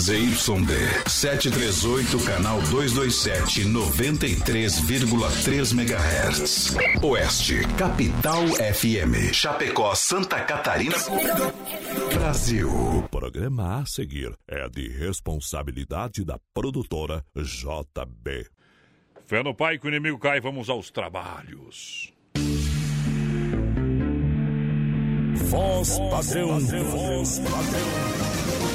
ZYD 738, canal 227, 93,3 MHz. Oeste, Capital FM. Chapecó, Santa Catarina. Brasil. O programa a seguir é de responsabilidade da produtora JB. Fé no pai que o inimigo cai, vamos aos trabalhos. Voz padrão, voz padrão.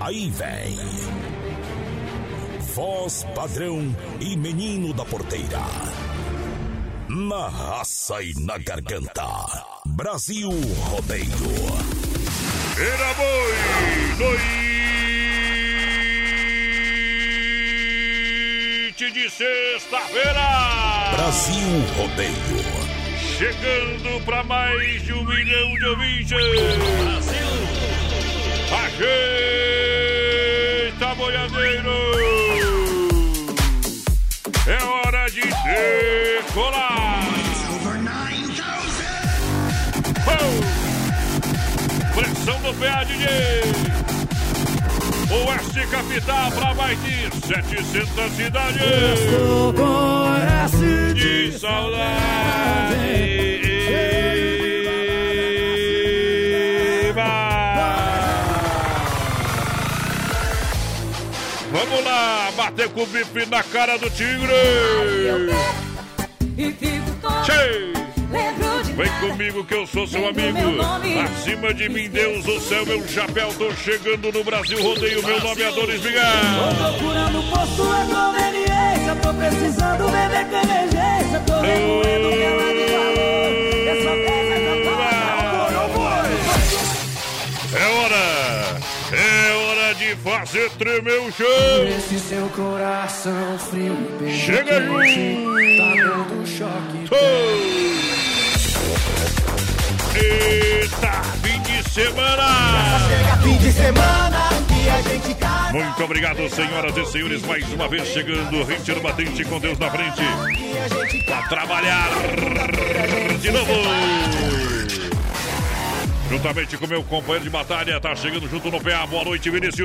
Aí vem. Voz padrão e menino da porteira. Na raça e na garganta. Brasil Rodeio. Era boi! Noite de sexta-feira! Brasil Rodeio. Chegando para mais de um milhão de ouvintes! Brasil! Ajeita, PA, DJ! Oeste Capital para mais de 700 cidades. Estou com de saudade. Vamos lá, bater com o bife na cara do tigre. Cheio. Vem comigo que eu sou seu amigo. Acima de mim, Deus, o céu, meu chapéu. Tô chegando no Brasil, rodeio. Meu nome é Adonis Tô Vigar. procurando posto é conveniência. Tô precisando beber com emergência. Tô remoendo minha valor. Dessa vez é. É hora, é hora de fazer tremer o chão. Esse seu coração frio Chega quente, Tá dando choque Oh! Eita, fim de semana! Fim de semana que a gente cai Muito obrigado, senhoras e senhores, mais uma vez chegando, Ritiro Batente com Deus na frente. Pra trabalhar de novo. Juntamente com meu companheiro de batalha, tá chegando junto no PA. Boa noite, Vinícius.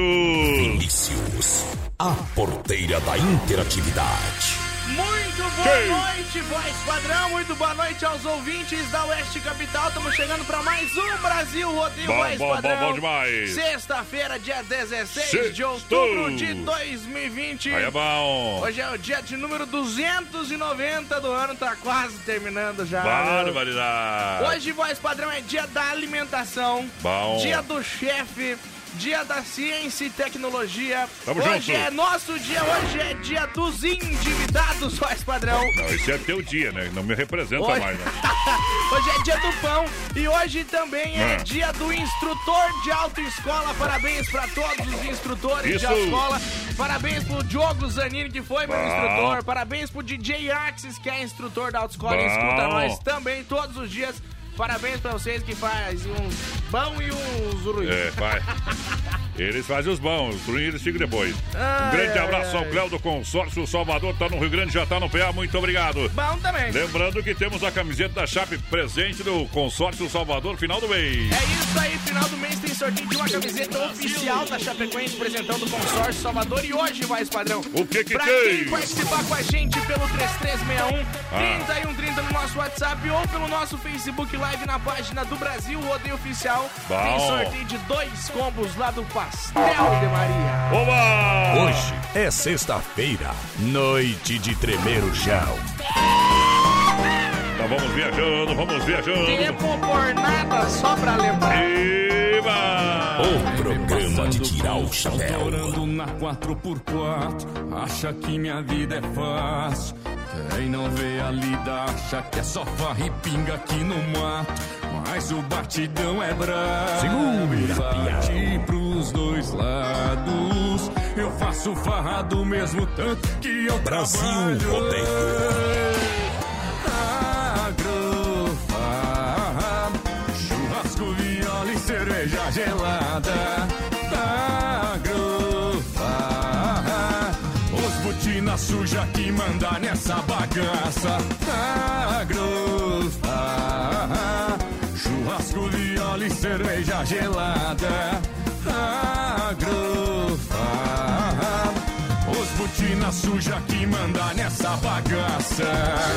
Vinícius, a porteira da interatividade. Muito boa noite, voz padrão. Muito boa noite aos ouvintes da Oeste Capital. Estamos chegando para mais um Brasil Rodeio Bom, Voz bom, Padrão. bom, bom demais. Sexta-feira, dia 16 de outubro de 2020. Aí é bom. Hoje é o dia de número 290 do ano, tá quase terminando já. né? Barbaridade. Hoje, voz padrão, é dia da alimentação, Bom. dia do chefe, dia da ciência e tecnologia. Tamo hoje junto. é nosso dia, hoje é dia dos endividados, voz padrão. Não, esse é teu dia, né? Não me representa Hoje- mais, né? Hoje é dia do pão e hoje também é Ah. dia do instrutor de autoescola. Parabéns para todos os instrutores Isso. de autoescola. Parabéns pro Diogo Zanini, que foi meu Bom. instrutor. Parabéns pro DJ Axis, que é instrutor da autoescola e Bom. escuta nós também todos os dias. Parabéns pra vocês que faz uns pão e uns ruins. É, vai. Eles fazem os bons, os ruins eles ficam depois. Um Ai, grande ai, abraço ao. Cléo do Consórcio Salvador, tá no Rio Grande, já tá no PA, muito obrigado. Bom também. Lembrando que temos a camiseta da Chape presente do Consórcio Salvador, final do mês. É isso aí, final do mês tem sorteio de uma camiseta oficial da Chapecoense, apresentando o consórcio Salvador. E hoje, vai, padrão. O que que pra tem? quem participar com a gente pelo 3361 Ah. 3130 no nosso WhatsApp ou pelo nosso Facebook Live na página do Brasil Rodeio Oficial. Bom. Tem sorteio de dois combos lá do Pastel de Maria. Oba! Hoje é sexta-feira, noite de tremer o chão. Então vamos viajando, vamos viajando. Tempo por nada, só pra lembrar. Eba! O programa de tirar o chapéu. Chorando na 4x4, acha que minha vida é fácil. Quem não vê a lida acha que é só farra e pinga aqui no mato. Mas o batidão é bravo. Segura, Bate pros dois lados. Eu faço farra do mesmo tanto que eu Brasil trabalho. Rodeio. Gelada. Agrofarra, os botina suja que manda nessa bagaça. Agrofarra, churrasco, viola e cerveja gelada. Agrofarra, os botina suja que manda nessa bagaça.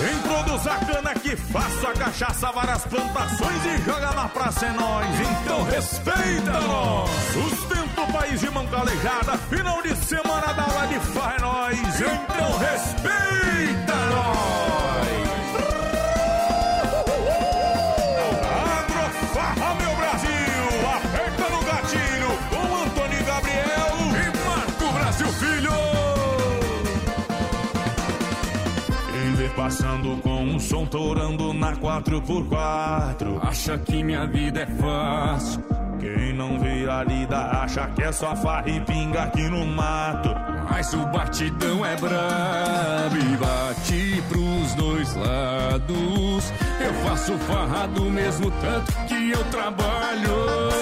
Quem produz a cana que faço a cachaça, várias plantações e joga na praça é nós. Então respeita nós. Sustenta o país de mão calejada, final de semana da aula de faz nós. Então respeita nós. Passando com um som torando na 4x4 Acha que minha vida é fácil, Quem não vê a lida acha que é só farra e pinga aqui no mato mas o batidão é brabo e bate pros dois lados. Eu faço farra do mesmo tanto que eu trabalho.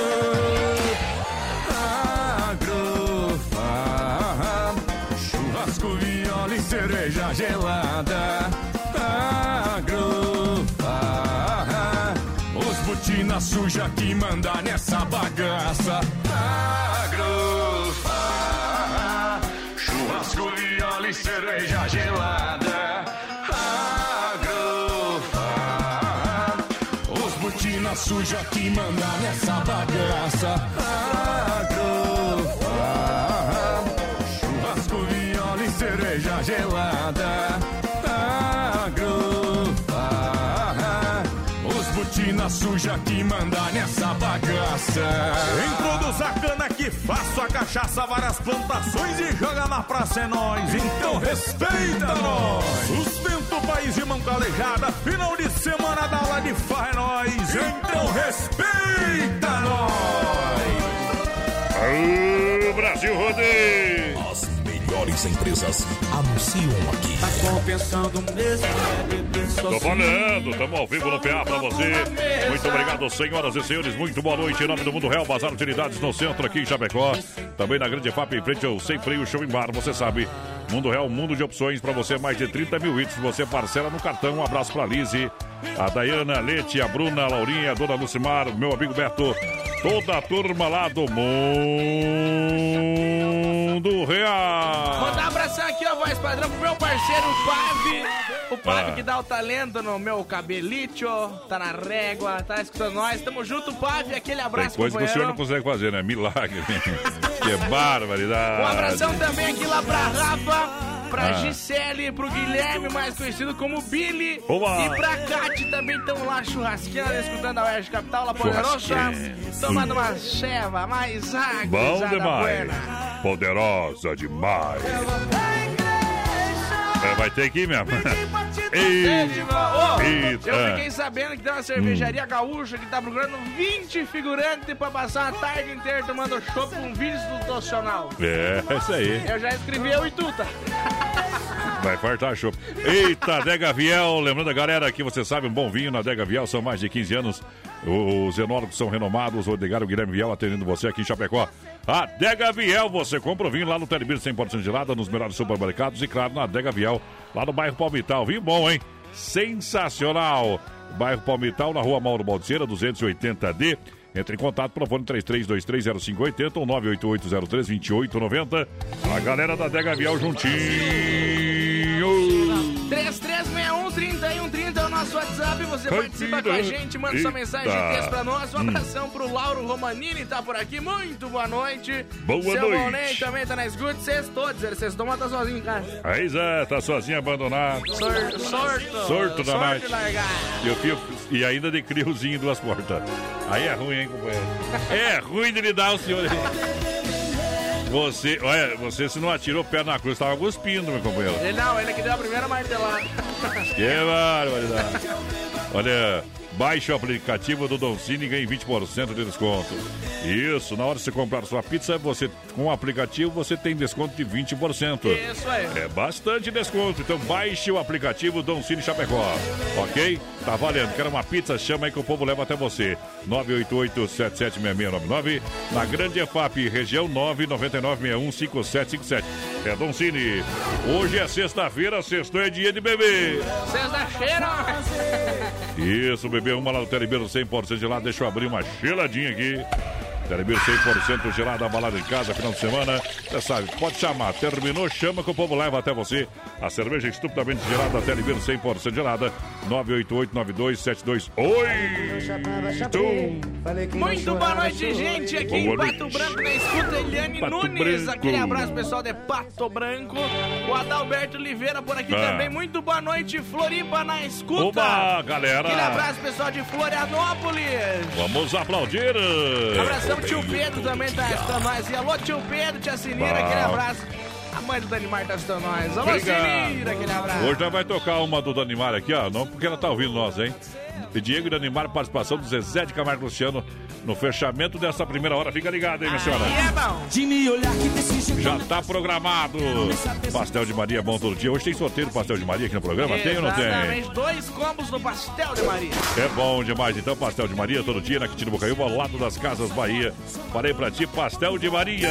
Churrasco, viola e cerveja gelada. Suja que manda nessa bagaça. Agrofarra, churrasco, viola e cerveja gelada. Agrofarra, os botina suja que manda nessa bagaça. Agrofarra, churrasco, viola e cerveja gelada. Botina suja que manda nessa bagaça. Quem produz a cana que faço a cachaça, várias plantações e joga na praça é nós. Então respeita nós. Sustenta o país de mão calejada, final de semana da aula de faz é nós. Então respeita nós. Aô, Brasil Rodeio! Melhores empresas anunciam aqui. Tá compensando mesmo, é beber Tô sozinho. falando, estamos ao vivo no PA pra você. Muito obrigado, senhoras e senhores. Muito boa noite. Em nome do Mundo Real, Bazar Utilidades no centro aqui em Chapecó. Também na Grande FAP, em frente ao Sem Freio Show em Bar. Você sabe, Mundo Real, mundo de opções pra você. Mais de 30 mil itens. Você parcela no cartão. Um abraço pra Lise, a Dayana, a Lete, a Bruna, a Laurinha, a Dona Lucimar, meu amigo Beto. Toda a turma lá do Mundo Real. Mandar um abração aqui, ó, voz padrão, pro meu parceiro o Pave. O Pave Ah. que dá o talento no meu cabelito, tá na régua, tá escutando nós. Tamo junto, Pave. Aquele Tem abraço, coisa que o senhor não consegue fazer, né? Milagre. que barbaridade. Um abração também aqui lá pra Rafa, pra Ah. Gisele, pro Guilherme, mais conhecido como Billy. Oba! E pra Kate também estão lá churrasqueando, escutando a Oeste Capital, lá poderosa. Tomando uma cheva, mais água. Bom demais. Poderosa demais. É, vai ter que ir mesmo. Ei, Eita. eu fiquei sabendo que tem uma cervejaria gaúcha que tá procurando 20 figurantes pra passar a tarde inteira tomando chopp com vinho institucional. é, isso aí. Eu já escrevi eu e tu, tá? Vai fartar chopp. Eita, Dega Viel. Lembrando a galera que você sabe, um bom vinho na Dega Viel. São mais de 15 anos. Os enólogos são renomados. O Odegar e o Guilherme Viel atendendo você aqui em Chapecó. A Dega Viel. Você compra o vinho lá no Telebir 100% gelada, nos melhores supermercados e, claro, na Dega Viel, lá no bairro Palmital. Vinho bom, hein? Sensacional. Bairro Palmital, na rua Mauro Baldiceira, 280D. Entre em contato pelo fone 33230580 ou 988032890. A galera da Dega Viel juntinho. 3361-3130 é o nosso WhatsApp. Você Ai, participa com a gente, manda sua mensagem de texto pra nós. Um abração pro Lauro Romanini, tá por aqui. Muito boa noite. Boa Seu noite. Volney também tá na escuta. Sextou, dizer, sextou, mas tá sozinho em casa. Aí Zé, tá sozinho abandonado. Sor, sorto. Sorto da sorte. E, eu fio, e ainda de criozinho em duas portas. Aí é ruim, hein, companheiro? É ruim de lidar o senhor. Você, olha, você se não atirou o pé na cruz, tava cuspindo, meu companheiro. Ele não, ele que deu a primeira martelada. Que barbaridade. Olha, Baixe o aplicativo do Don Cine e ganhe 20% de desconto. Isso, na hora de você comprar sua pizza, você com o aplicativo você tem desconto de 20%. Isso aí. É bastante desconto, então baixe o aplicativo Don Cine Chapecó. Ok? Tá valendo. Quer uma pizza? Chama aí que o povo leva até você. 988-776699. Na Grande EFAP, região 999615757. É Don Cine. Hoje é sexta-feira, sexto é dia de beber. Sexta-feira. Isso, bebê, uma lá no Telebeiro 100% gelado. Deixa eu abrir uma geladinha aqui. Telebeiro 100% gelado, balada em casa, final de semana. Você sabe, pode chamar. Terminou, chama que o povo leva até você. A cerveja estupidamente gelada, Telebeiro 100% gelada. 988927288. Muito boa noite, gente. Aqui em Boa Pato noite. Branco, na escuta, Eliane Pato Nunes. Branco. Aquele abraço, pessoal de Pato Branco. O Adalberto Oliveira por aqui Ah. também. Muito boa noite, Floripa na escuta. Oba, galera. Aquele abraço, pessoal de Florianópolis. Vamos aplaudir. Abração, tio Pedro também tá estando nós. E alô, tio Pedro, tia Sinira, aquele abraço. A mãe do Danimar tá estando nós. Alô, Obrigado. Sinira, aquele abraço. Hoje nós vai tocar uma do Danimar aqui, ó. Não porque ela tá ouvindo nós, hein? E Diego e Danimar, participação do Zezé de Camargo Luciano no fechamento dessa primeira hora. Fica ligado, hein, minha senhora? É Já tá programado. Pastel de Maria é bom todo dia. Hoje tem sorteio do Pastel de Maria aqui no programa? Tem ou não tem? Exatamente, dois combos no pastel de Maria. É bom demais, então, Pastel de Maria todo dia na Quitino Bocaiúva, ao lado das Casas Bahia. Parei pra ti, Pastel de Maria.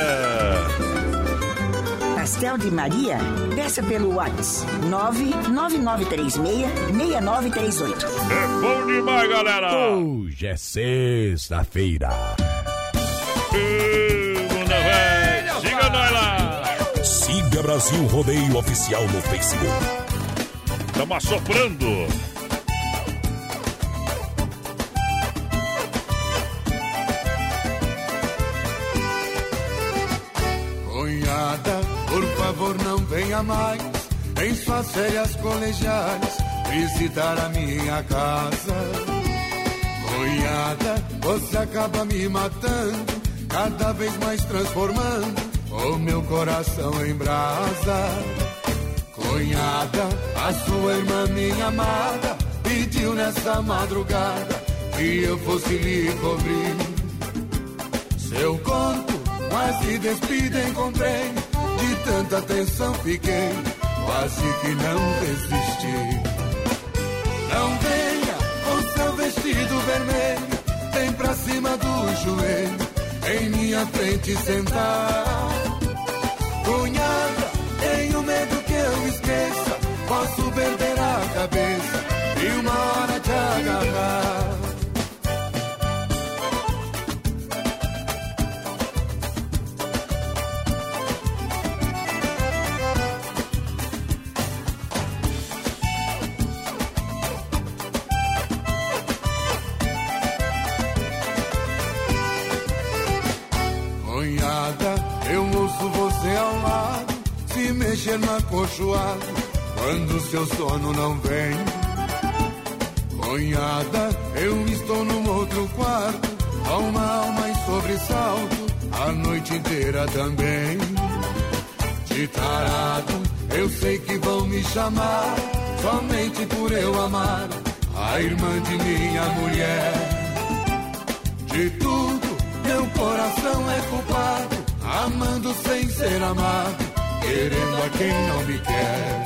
Pastel de Maria? Peça pelo WhatsApp 99936-6938. É bom demais, galera. Hoje é sexta-feira. Siga nós lá. Siga Brasil Rodeio Oficial no Facebook. Estamos assoprando. Favor não venha mais em suas férias colegiais visitar a minha casa. Cunhada, você acaba me matando, cada vez mais transformando o meu coração em brasa. Cunhada, a sua irmã, minha amada, pediu nessa madrugada que eu fosse lhe cobrir. Seu conto, quase despida encontrei. De tanta tensão fiquei, quase que não desisti. Não venha com seu vestido vermelho, vem pra cima do joelho, em minha frente sentar. Cunhada, tenho medo que eu esqueça, posso perder a cabeça e uma hora te agarrar. Cochoada, quando seu sono não vem. Cunhada, eu estou num outro quarto, há uma alma em sobressalto, a noite inteira também. De tarado, eu sei que vão me chamar, somente por eu amar a irmã de minha mulher. De tudo, meu coração é culpado, amando sem ser amado, querendo a quem não me quer.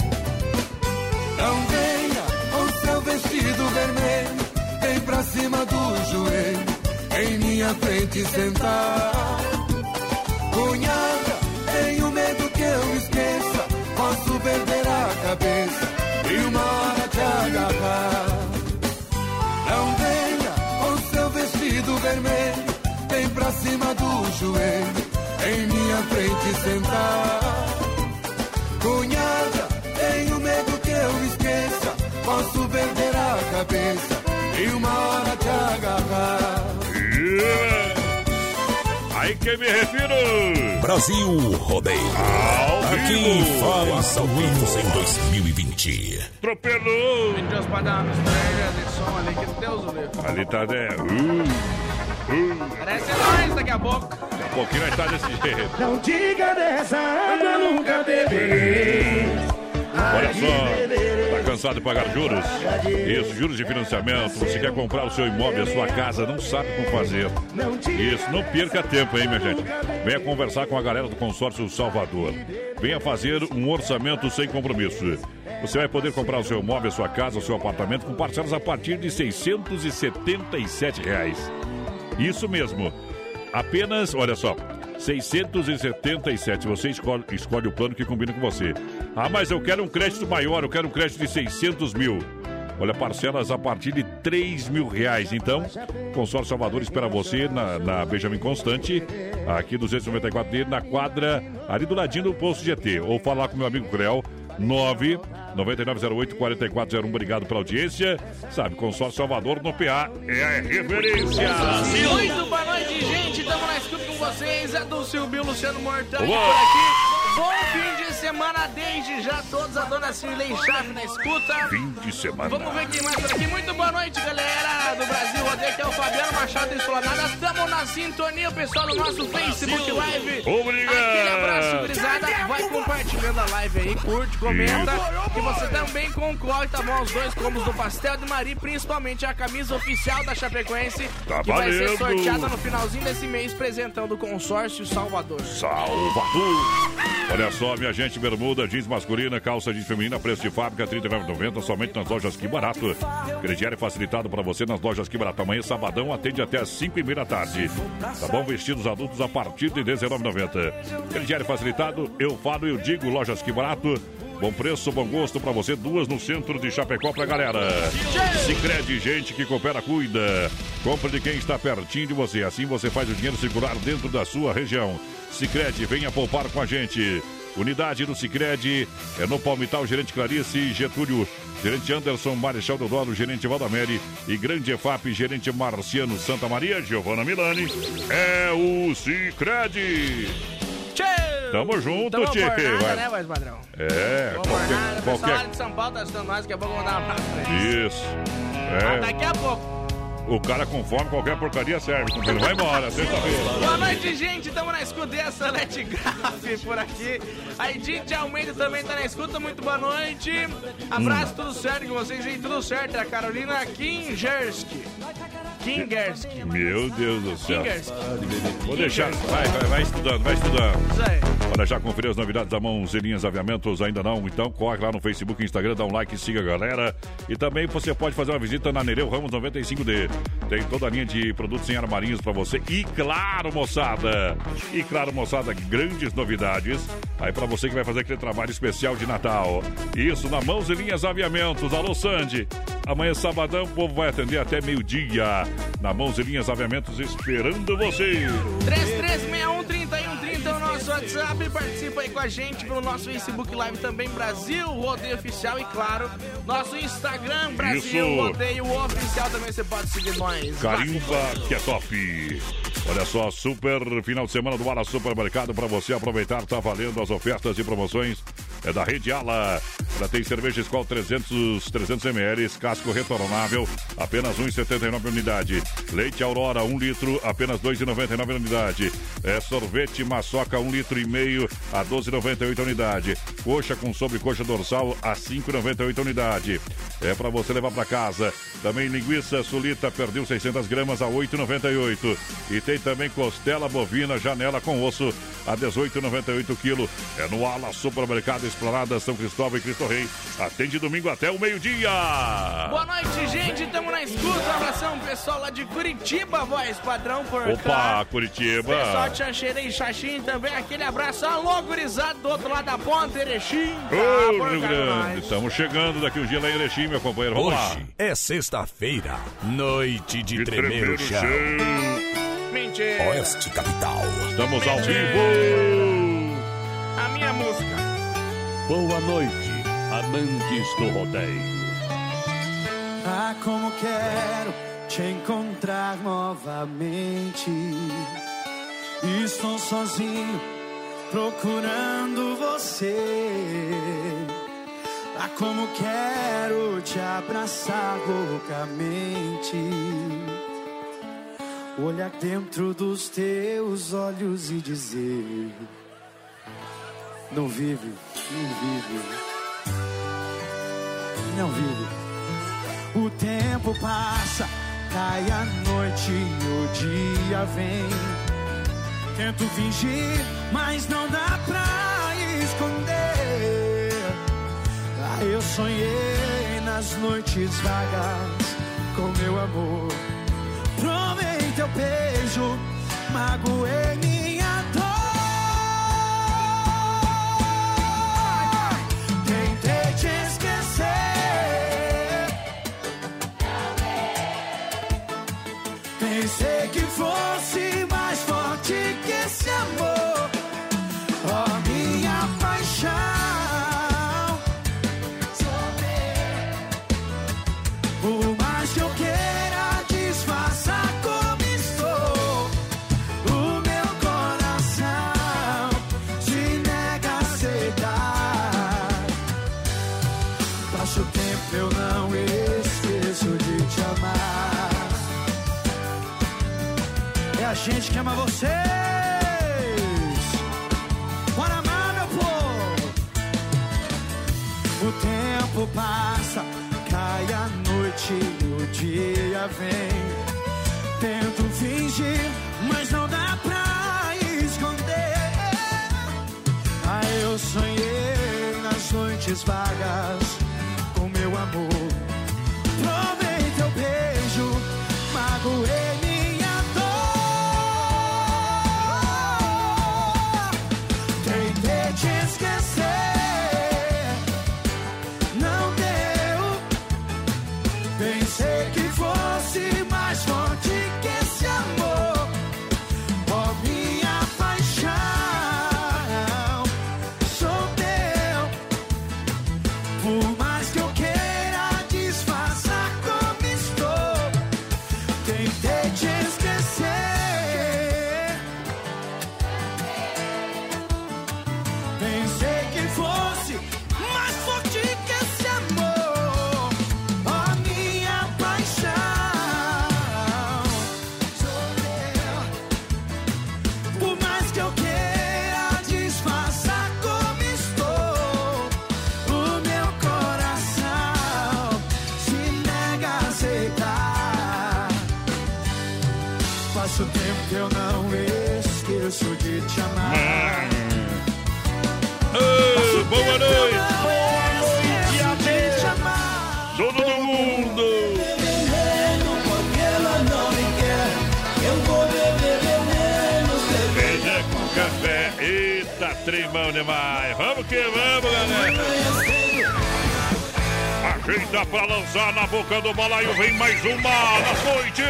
Não venha com seu vestido vermelho, vem pra cima do joelho, em minha frente sentar. Cunhada, tenho medo que eu esqueça, posso perder a cabeça e uma hora te agarrar. Não venha com seu vestido vermelho, vem pra cima do joelho, em minha frente sentar. Cunhada, tenho medo que eu esqueça, posso perder a cabeça e uma hora te agarrar. Yeah. Aí que me refiro. Brasil Rodeio. Ao Aqui ao vivo em 2020. Atropelou. Deus pra dar uma estreia de som ali, que Deus o livre. Ali tá, né? Uh, uh. Parece nós daqui a pouco. Pouquinho nós tá desse jeito. Não diga dessa água nunca beberei. Olha só, tá cansado de pagar juros? Isso, juros de financiamento. Você quer comprar o seu imóvel, a sua casa, não sabe como fazer. Isso, não perca tempo, hein, minha gente? Venha conversar com a galera do consórcio Salvador. Venha fazer um orçamento sem compromisso. Você vai poder comprar o seu imóvel, a sua casa, o seu apartamento com parcelas a partir de 677 reais. Isso mesmo. Apenas, olha só, 677. Você escolhe, escolhe o plano que combina com você. Ah, mas eu quero um crédito maior, eu quero um crédito de 600 mil. Olha, parcelas a partir de 3 mil reais. Então, Consórcio Salvador espera você na, na Benjamin Constante, aqui 294D, na quadra, ali do ladinho do posto GT. Ou falar com meu amigo Creu, 9 9908 4401. Obrigado pela audiência. Sabe, Consórcio Salvador no PA é a referência. Muito boa noite, gente. Estamos na escuta com vocês. É do Silvio Luciano por aqui. Bom fim de semana desde já. Todos a dona Cirlei Chave na escuta. Fim de semana. Vamos ver quem mais por aqui. Muito boa noite, galera do Brasil. Rodeio aqui é o Fabiano Machado Esplanada. Estamos na sintonia, pessoal do nosso Facebook Live. Obrigado. Aquele abraço, gurizada. Vai compartilhando a live aí, curte, comenta. Que você também concorre, tá bom? Aos dois combos do Pastel de Maria, principalmente a camisa oficial da Chapecoense. Tá que vai ser valendo. sorteada no finalzinho desse mês, apresentando o consórcio Salvador. Salvador. Olha só, minha gente, bermuda, jeans masculina, calça jeans feminina, preço de fábrica, R$ 39,90, somente nas lojas Que Barato. Crediário facilitado para você nas lojas Que Barato. Amanhã, sabadão, atende até às 5 e meia da tarde. Tá bom? Vestidos adultos a partir de R$ 19,90. Crediário facilitado, eu falo e eu digo, lojas Que Barato. Bom preço, bom gosto para você, duas no centro de Chapecó pra galera. Sicredi, gente que coopera, cuida. Compre de quem está pertinho de você. Assim você faz o dinheiro circular dentro da sua região. Sicredi, venha poupar com a gente. Unidade do Sicredi é no Palmital, gerente Clarice Getúlio, gerente Anderson Marechal Deodoro, gerente Valdamere e grande EFAP, gerente Marciano Santa Maria, Giovana Milani. É o Sicredi. Tamo junto, Tamo tchê. nada, né, voz padrão? É, Vamos nada. qualquer, O pessoal qualquer... de São Paulo tá assistindo nós, daqui a pouco vamos dar uma pra frente. Isso. Ah, É, daqui a pouco. O cara com fome, qualquer porcaria serve. companheiro. Vai embora, sexta-feira. Boa noite, gente. Estamos na escuta dessa Let Graf por aqui. A Edith Almeida também tá na escuta. Muito boa noite. Abraço, tudo certo com vocês aí? Tudo certo. É a Carolina Kingerski. Kingerski. Meu Deus do céu. Kingerski. Vou deixar. Vai, vai, vai estudando, vai estudando. Isso aí. Olha, já conferiu as novidades da Mãozinhas Aviamentos? Ainda não? Então corre lá no Facebook Instagram, dá um like e siga a galera. E também você pode fazer uma visita na Nereu Ramos 95D. Tem toda a linha de produtos em armarinhos pra você. E claro, moçada! E claro, moçada, grandes novidades. Aí pra você que vai fazer aquele trabalho especial de Natal. Isso na Mãos Linhas Aviamentos. Alô, Sandy. Amanhã, sabadão, o povo vai atender até meio-dia. Na Mãos e Linhas Aviamentos, esperando você. 3361-3130 é o nosso WhatsApp. Participa aí com a gente pelo nosso Facebook Live também, Brasil Rodeio Oficial. E claro, nosso Instagram, Brasil Isso. Rodeio Oficial. Também você pode seguir nós. Carimba, que é top. Olha só, super final de semana do Ala Supermercado para você aproveitar. Tá valendo as ofertas e promoções. É da Rede Ala. Já tem cerveja Skol 300, 300 ml, casco retornável, apenas 1,79 unidade. Leite Aurora, 1 litro, apenas 2,99 unidade. É sorvete Maçoca, 1 litro e meio, a 12,98 unidade. Coxa com sobrecoxa dorsal, a 5,98 unidade. É para você levar para casa. Também linguiça sulita, perdeu 600 gramas, a 8,98. E tem também costela bovina, janela com osso, a 18,98 quilo. É no Ala Supermercado Esplanada São Cristóvão e Cristo Rei. Atende domingo até o meio-dia. Boa noite, gente. Estamos na escuta. Um abração, pessoal lá de Curitiba, voz padrão por cá. Opa, Curitiba. Pessoal de Xanxerê e Xaxim também, aquele abraço. Alô, gurizado, do outro lado da ponta, Erechim. Tá, Ô, Rio cá Grande, estamos chegando daqui um dia lá em Erechim, meu companheiro. Vamos lá. Hoje é sexta-feira, noite de, De tremer tremer o o chão. Mentira. Oeste Capital. Estamos ao vivo. A minha música. Boa noite, amantes do rodeio. Ah, como quero te encontrar novamente. Estou sozinho procurando você. Ah, como quero te abraçar loucamente. Olhar dentro dos teus olhos e dizer: Não vive, não vive. não vive. O tempo passa, cai a noite e o dia vem. Tento fingir, mas não dá pra esconder. Ah, eu sonhei nas noites vagas com meu amor. Provei teu beijo, magoei dia vem. Tento fingir, mas não dá pra esconder. Ah, eu sonhei nas noites vagas com meu amor. Provei teu beijo, magoei eu não esqueço de te amar. Ô, boa noite! de te amar. Todo mundo! Porque ela não me quer, eu vou beber veneno. Com café. Eita, tremão demais. Vamos que vamos, galera. Ajeita pra lançar na boca do balaio. Vem mais uma na noite.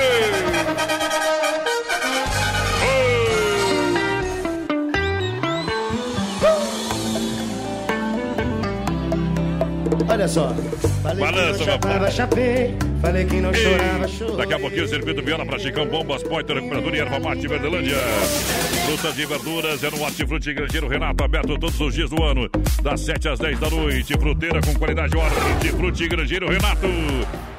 Olha só. Falei Balança, que não chapava, chapei. Falei que não chorava, chorei. Daqui a pouquinho, servido viola pra Chicão Bombas, Poiter, Recuperador e Erva Mate Verdelândia. Frutas e verduras é no Hortifruti Grangeiro Renato, aberto todos os dias do ano, das 7 às 10 da noite. Fruteira com qualidade Hortifruti Grangeiro Renato.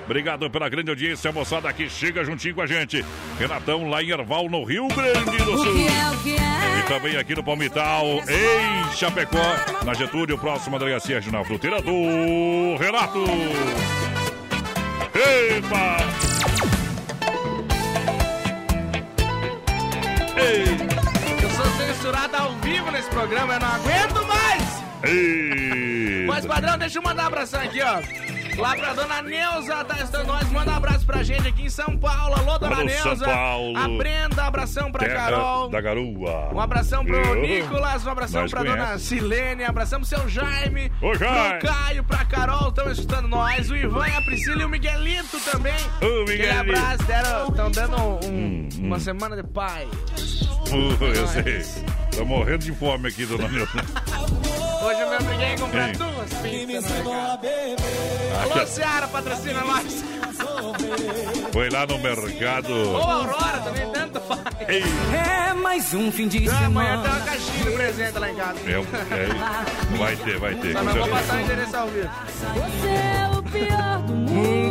Obrigado pela grande audiência, moçada que chega juntinho com a gente. Renatão, lá em Erval, no Rio Grande do Sul. E também aqui no Palmital, em Chapecó, na Getúlio, próxima delegacia regional fruteira do Renato. Epa! Ei! Eu sou censurado ao vivo nesse programa, eu não aguento mais! Ei! Mas, padrão, deixa eu mandar um abração aqui, ó. Lá pra dona Neuza, tá estando nós. Manda um abraço pra gente aqui em São Paulo. Alô, dona Alô, Neuza. São Paulo. A Brenda, abração pra Terra Carol. da Garoa. Um abração pro Eu? Nicolas, um abração Nós pra conhece. dona Silene, um abração pro seu Jaime, Ô, Jaime. pro Caio, pra Carol, estão escutando nós, o Ivan, a Priscila e o Miguelito também. Ô, Aquele Miguelito. abraço, estão dando um- Hum, uma semana de paz. Uh, eu sei. Tô morrendo de fome aqui, dona Neuza. Hoje eu me obriguei a comprar Ei. duas? Aqui, Alô. Seara, patrocina nós. Foi lá no mercado. Ou Aurora também, tanto faz. Ei. É mais um fim de Ah, Amanhã semana. tem uma caixinha de presente lá em casa. É, é, vai ter, vai ter. Só não vou passar o endereço ao vivo. Você é o pior do mundo.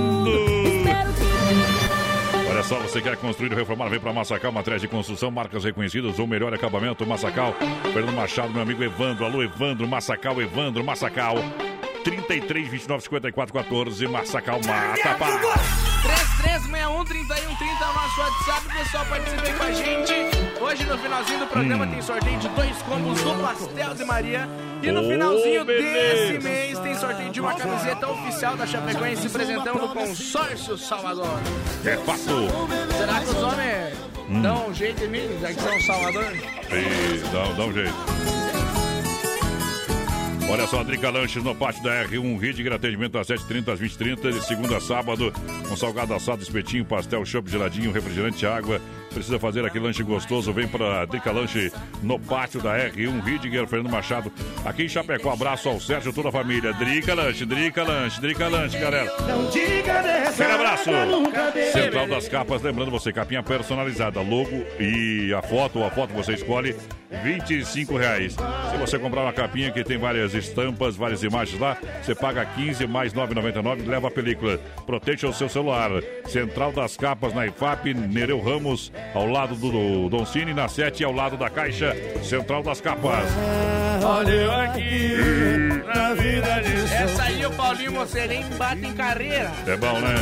Olha só, você quer construir ou reformar? Vem para Massacal, matriz de construção, marcas reconhecidas, o melhor acabamento, Massacal. Fernando Machado, meu amigo Evandro. Alô, Evandro, Massacal, Evandro, Massacal. 33 29 54 14. Massacal Mata, pá. 3361 3130 é o nosso WhatsApp, pessoal, participe aí com a gente. Hoje no finalzinho do programa Hum. tem sorteio de dois combos do Pastel de Maria. E no finalzinho beleza. desse mês tem sorteio de uma camiseta oficial da Chapecoense apresentando o consórcio Salvador. É fato. Será que os homens Hum. dão um jeito em mim, já que são Salvador? E dá, dá um jeito. Olha só, Drica Lanches no pátio da R1, Ridger, atendimento às 7h30 às 20h30, de segunda a sábado, com salgado assado, espetinho, pastel, chopp geladinho, refrigerante, água. Precisa fazer aquele lanche gostoso, vem para Drica Lanche no pátio da R1, Ridger, Fernando Machado, aqui em Chapecó. Abraço ao Sérgio, toda a família. Drica Lanche, Drica Lanche, Drica Lanche, galera. Não diga dessa Aquele abraço. Central das Capas, lembrando você, capinha personalizada, logo e a foto, a foto você escolhe, 25 reais. Se você comprar uma capinha que tem várias estampas, várias imagens lá, você paga 15 mais 9,99 e leva a película. Proteja o seu celular. Central das Capas na IFAP, Nereu Ramos, ao lado do, do Don Cine, na 7 ao lado da Caixa, Central das Capas. Olha eu aqui na vida de Essa aí o Paulinho Mocerim bate em carreira. É bom, né?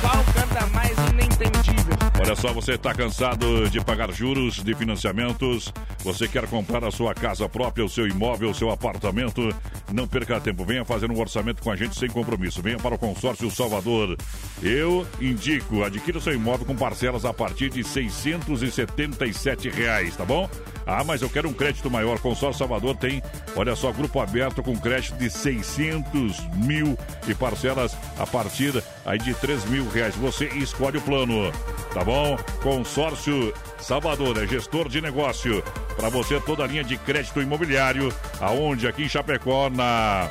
Qual canta mais inentendível. Olha só, você está cansado de pagar juros de financiamentos? Você quer comprar a sua casa própria, o seu imóvel, o seu apartamento? Não perca tempo, venha fazer um orçamento com a gente sem compromisso. Venha para o Consórcio Salvador. Eu indico, adquira seu imóvel com parcelas a partir de 677 reais, tá bom? Ah, mas eu quero um crédito maior. Consórcio Salvador tem, olha só, grupo aberto com crédito de 600 mil e parcelas a partir aí de 3 mil reais. Você escolhe o plano, tá bom? Consórcio Salvador é gestor de negócio. Para você, toda a linha de crédito imobiliário, aonde aqui em Chapecó, na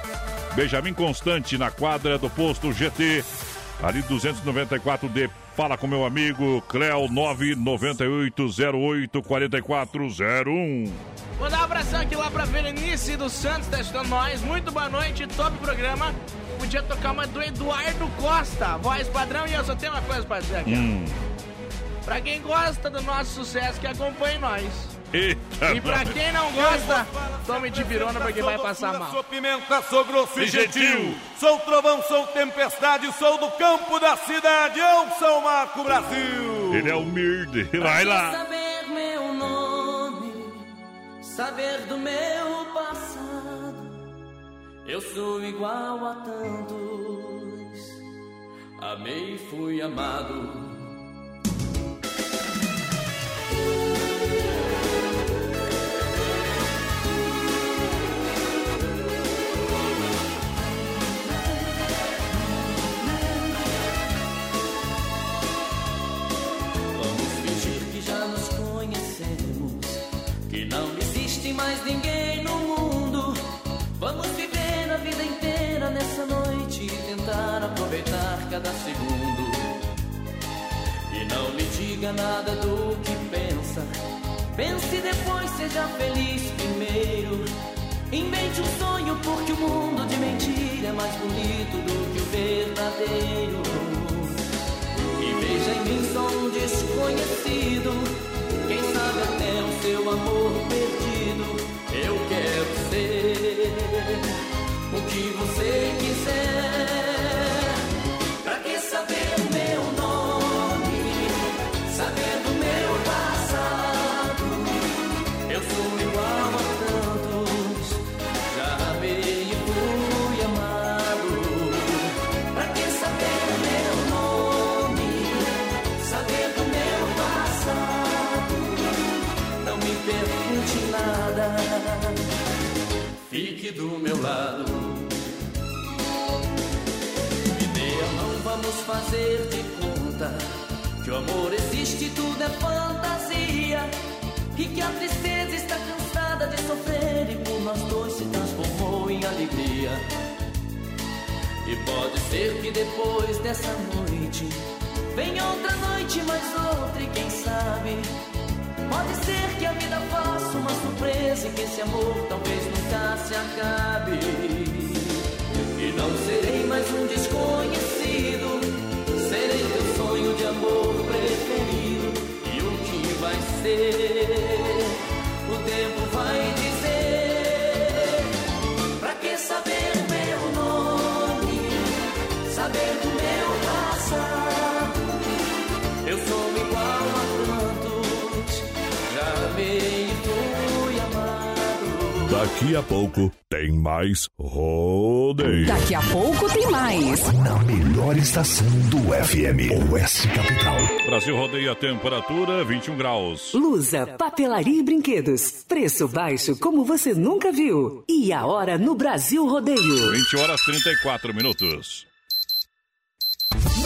Benjamin Constante, na quadra do posto GT, ali 294D. Fala com meu amigo Cleo 998084401. Vou dar um abração aqui lá pra Berenice dos Santos, testando nós. Muito boa noite, top programa. Podia tocar uma do Eduardo Costa, voz padrão. E eu só tenho uma coisa pra dizer aqui. Hum. Pra quem gosta do nosso sucesso, que acompanhe nós. Eita, E pra quem não gosta, tome de virona porque vai passar mal. Sou pimenta, sou grosso e gentil. gentil. Sou trovão, sou tempestade, sou do campo da cidade. Eu sou Marco Brasil. Ele é o Mirde. Vai lá. Saber meu nome, saber do meu passado. Eu sou igual a tantos. Amei e fui amado. Cada segundo. E não me diga nada do que pensa. Pense depois, seja feliz primeiro. Invente um sonho, porque o mundo de mentira é mais bonito do que o verdadeiro. E veja em mim só um desconhecido. Quem sabe até o seu amor perdido. Eu quero ser o que você quiser. Pergunte nada. Fique do meu lado. Me dê a mão, vamos fazer de conta que o amor existe, tudo é fantasia. E que a tristeza está cansada de sofrer e por nós dois se transformou em alegria. E pode ser que depois dessa noite venha outra noite, mais outra e quem sabe. Pode ser que a vida faça uma surpresa e que esse amor talvez nunca se acabe. E não serei mais um desconhecido, serei teu sonho de amor preferido. E o que vai ser, o tempo Daqui a pouco tem mais rodeio. Daqui a pouco tem mais. Na melhor estação do FM, Oeste Capital. Brasil rodeia a temperatura 21 graus. Lusa, papelaria e brinquedos. Preço baixo como você nunca viu. E a hora no Brasil Rodeio. 20 horas 34 minutos.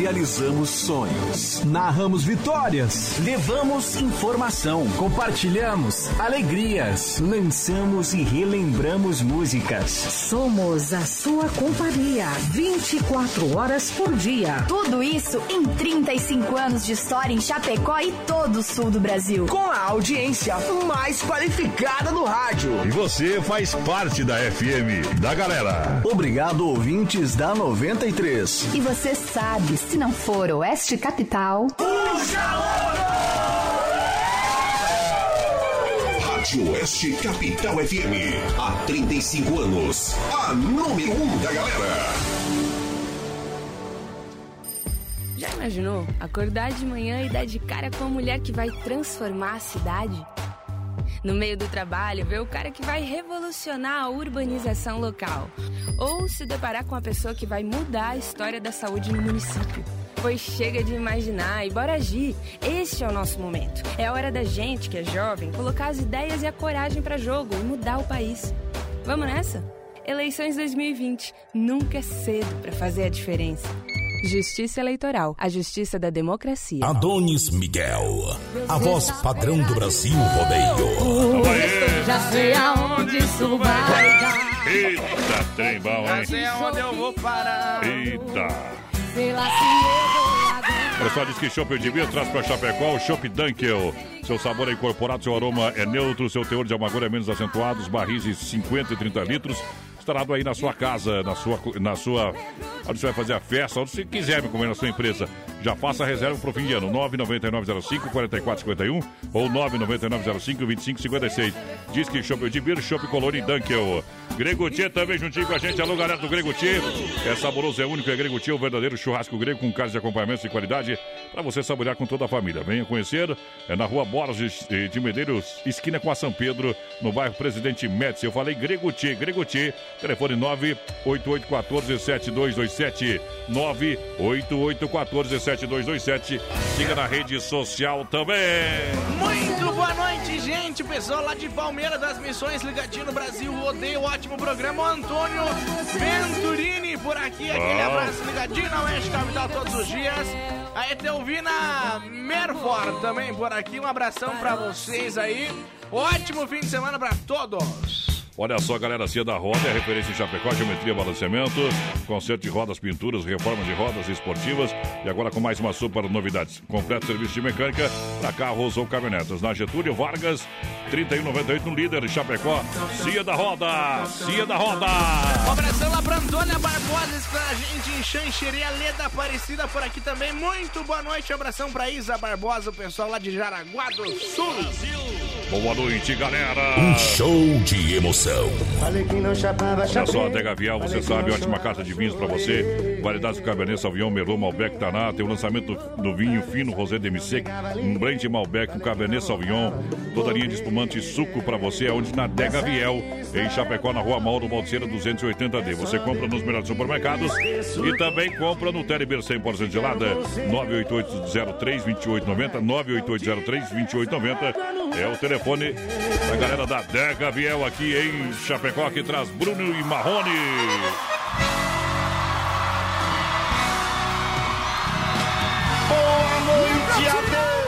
Realizamos sonhos, narramos vitórias, levamos informação, compartilhamos alegrias, lançamos e relembramos músicas. Somos a sua companhia 24 horas por dia. Tudo isso em 35 anos de história em Chapecó e todo o sul do Brasil. Com a audiência mais qualificada do rádio. E você faz parte da FM, da galera. Obrigado, ouvintes da 93. E você sabe, se não for Oeste Capital. Rádio Oeste Capital FM. Há 35 anos. A número 1 um da galera. Já imaginou acordar de manhã e dar de cara com a mulher que vai transformar a cidade? No meio do trabalho, ver o cara que vai revolucionar a urbanização local. Ou se deparar com a pessoa que vai mudar a história da saúde no município. Pois chega de imaginar e bora agir. Este é o nosso momento. É hora da gente, que é jovem, colocar as ideias e a coragem para jogo e mudar o país. Vamos nessa? Eleições 2020. Nunca é cedo para fazer a diferença. Justiça Eleitoral, a justiça da democracia. Adonis Miguel, a voz padrão do Brasil Rodeio. Já sei aonde isso vai dar. Eita, trem bom, Já hein? sei aonde eu vou parar. Eita. Sei lá se eu vou aguentar. Olha só, diz que Chopp de Via traz para Chapecó o Chopp Dunkel. Seu sabor é incorporado, seu aroma é neutro, seu teor de amargura é menos acentuado, os barris de 50 e 30 litros. Instalado aí na sua casa, na sua, na sua. Onde você vai fazer a festa, onde você quiser me comer na sua empresa. Já faça a reserva pro fim de ano. 99905-4451 ou 99905-2556. Diz que Chopp de Via, Chopp Colônia e Dunkel. Grego Tchê também juntinho com a gente. Alô, galera do Grego. É saboroso, é único, é Grego o verdadeiro churrasco grego com carne de acompanhamento de qualidade para você saborear com toda a família. Venha conhecer, é na rua Borges de de Medeiros, esquina com a São Pedro, no bairro Presidente Médici. Eu falei Grego Tchê, Grego Tchê, telefone 988147227, 988147227. Siga na rede social também. Muito boa noite, gente. Pessoal lá de Palmeiras das Missões, ligadinho no Brasil, rodeio, ótimo programa. O Antônio Venturini por aqui, aquele Ah. abraço ligadinho na Oeste Capital todos os dias. A Etelvina Merfor também por aqui, um abração pra vocês aí. Ótimo fim de semana pra todos. Olha só, galera, Cia da Roda é referência em Chapecó, geometria, balanceamento, conserto de rodas, pinturas, reforma de rodas esportivas e agora com mais uma super novidade. Completo serviço de mecânica para carros ou caminhonetas. Na Getúlio Vargas, 3198 no líder de Chapecó. Cia da Roda, Cia da Roda. Um abração lá pra Antônia Barbosa, está a gente em Xanxerê, Leda Aparecida por aqui também. Muito boa noite, abração pra Isa Barbosa, o pessoal lá de Jaraguá do Sul. Boa noite, galera. Um show de emoção. Olha só, Adega Vial, você sabe, ótima carta de vinhos pra você. Variedades do Cabernet Sauvignon, Merlot, Malbec, Taná. Tem o lançamento do vinho fino Rosé Demi-Sec, um blend Malbec, um Cabernet Sauvignon. Toda linha de espumante e suco pra você, aonde na Adega Viel, em Chapecó, na rua Mauro Balseira 280D. Você compra nos melhores supermercados e também compra no Teleber 100% gelada, 98803-2890, 98803-2890. É o telefone da galera da Adega Viel aqui em Chapecó, que traz Bruno e Marrone. Boa noite, adeus.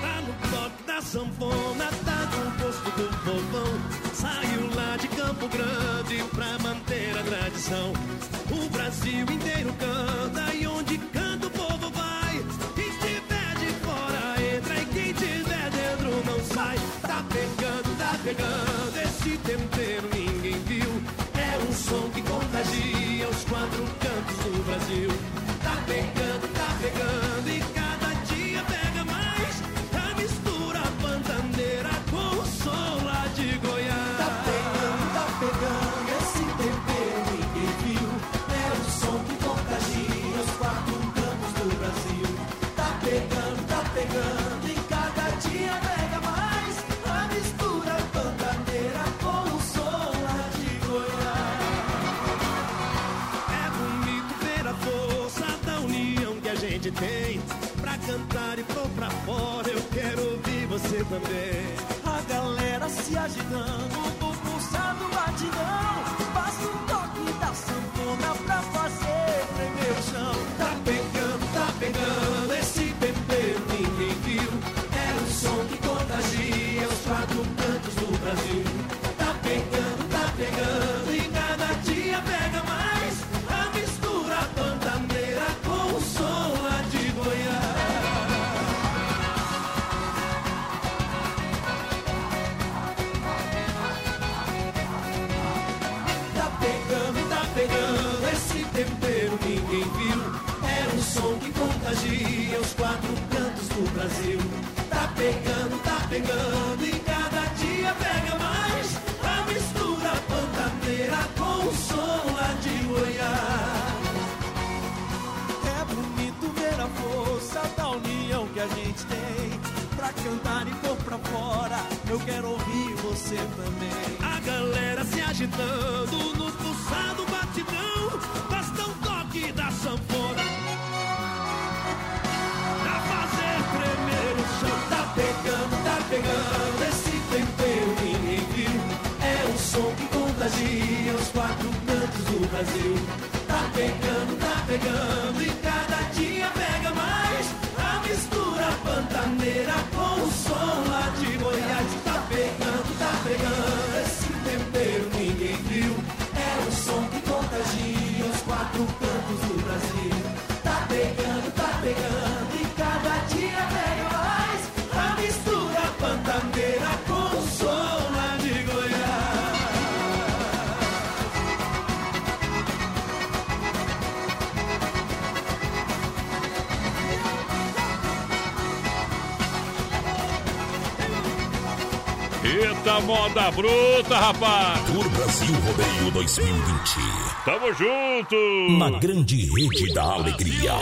Tá no toque da sanfona, tá no posto do povão. Saiu lá de Campo Grande pra manter a tradição. O Brasil inteiro canta pegando, esse tempero ninguém viu. É um som que contagia os quatro cantos tem. Pra cantar e pôr pra fora, eu quero ouvir você também. A galera se agitando, o pulsado batidão. Brasil. Tá pegando, tá pegando, e cada dia pega mais. A mistura pantaneira com o som lá de Goiás. É bonito ver a força da união que a gente tem. Pra cantar e pôr pra fora, eu quero ouvir você também. A galera se agitando no pulsado Brasil. Tá pegando, tá pegando. E cada dia moda bruta, rapaz! Tour Brasil Rodeio 2020. Tamo junto! Na grande rede da alegria.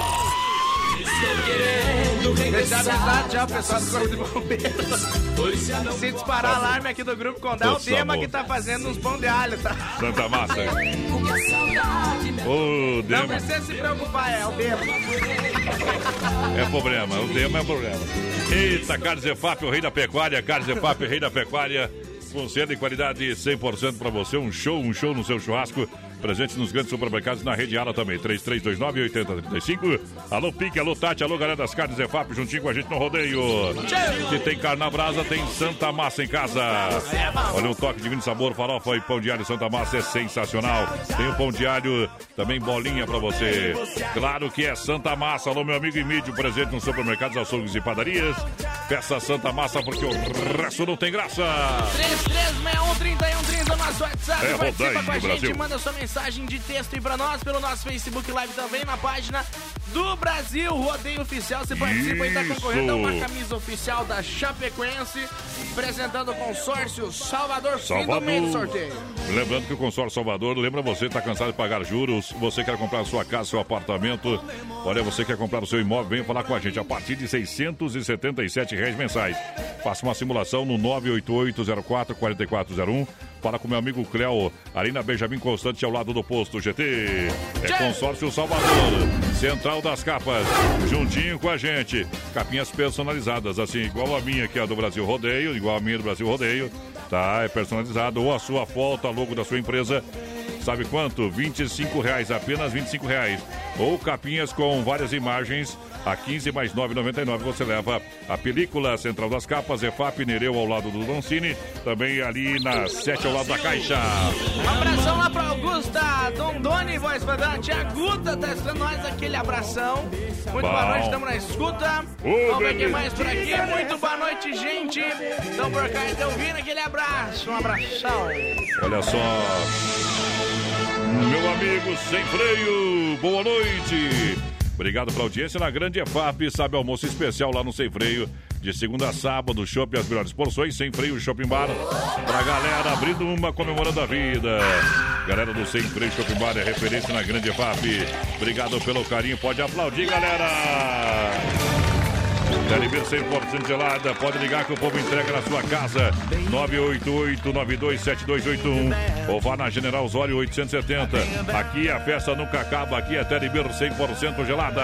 Deixar avisado já o pessoal do Corpo de Bombeiros. Se disparar alarme aqui do grupo Condá, é o tema amor. que tá fazendo uns pão de alho, tá? Santa Massa. Ô, Não Dema. precisa se preocupar, é o tema. É problema, o tema é problema. Eita, Carnes EFAP, o rei da pecuária. Carnes EFAP, rei da pecuária. Com selo e qualidade 100% para você. Um show, um show no seu churrasco. Presente nos grandes supermercados na rede Ala também. 3329-8035. Alô, Pique, alô, Tati, alô, galera das Carnes EFAP, juntinho com a gente no rodeio. Se tem carne na brasa, tem Santa Massa em casa. Olha um toque divino sabor, farofa e pão de alho Santa Massa é sensacional. Tem o pão de alho, também bolinha pra você. Claro que é Santa Massa. Alô, meu amigo Emílio, presente nos supermercados, açougues e padarias. Peça Santa Massa porque o resto não tem graça. 3361 3130 nosso WhatsApp, É participa com a gente, Brasil. manda sua mensagem de texto aí pra nós, pelo nosso Facebook Live também, na página do Brasil Rodeio Oficial. Você participa e tá concorrendo a uma camisa oficial da Chapecoense, apresentando o consórcio Salvador, fim do meio do sorteio. Lembrando que o consórcio Salvador, lembra você, está cansado de pagar juros, você quer comprar sua casa, seu apartamento, olha, você quer comprar o seu imóvel, venha falar com a gente a partir de 677 reais mensais. Faça uma simulação no 988044401. Fala com meu amigo Cléo, ali na Benjamin Constante, ao lado do posto GT. É consórcio Salvador, Central das Capas, juntinho com a gente. Capinhas personalizadas, assim, igual a minha que é a do Brasil Rodeio, igual a minha do Brasil Rodeio. Tá, é personalizado. Ou a sua foto, a logo da sua empresa. Sabe quanto? 25 reais, apenas 25 reais. Ou capinhas com várias imagens a 15 mais 9,99 você leva a película Central das Capas, EFAP Nereu ao lado do Doncini, também ali na 7 ao lado da Caixa. Um abração lá pra Augusta, Dondoni, voz padrão, Tia Guta, tá escutando nós, aquele abração. Muito boa Bom. noite, estamos na escuta. Ô, Vamos ver quem mais por aqui. Muito boa noite, gente. Estão por cá, então vindo aquele abraço, um abração. Olha só. Meu amigo sem freio, boa noite. Obrigado pela audiência na Grande EFAP, sabe almoço especial lá no Sem Freio, de segunda a sábado, shopping as melhores porções, Sem Freio Shopping Bar, pra galera abrindo uma comemorando a vida. Galera do Sem Freio Shopping Bar é referência na Grande EFAP. Obrigado pelo carinho, pode aplaudir, galera. Telebir 100% gelada, pode ligar que o povo entrega na sua casa. 988-927281 ou vá na General Osório 870. Aqui a festa nunca acaba, aqui é Telebir 100% gelada.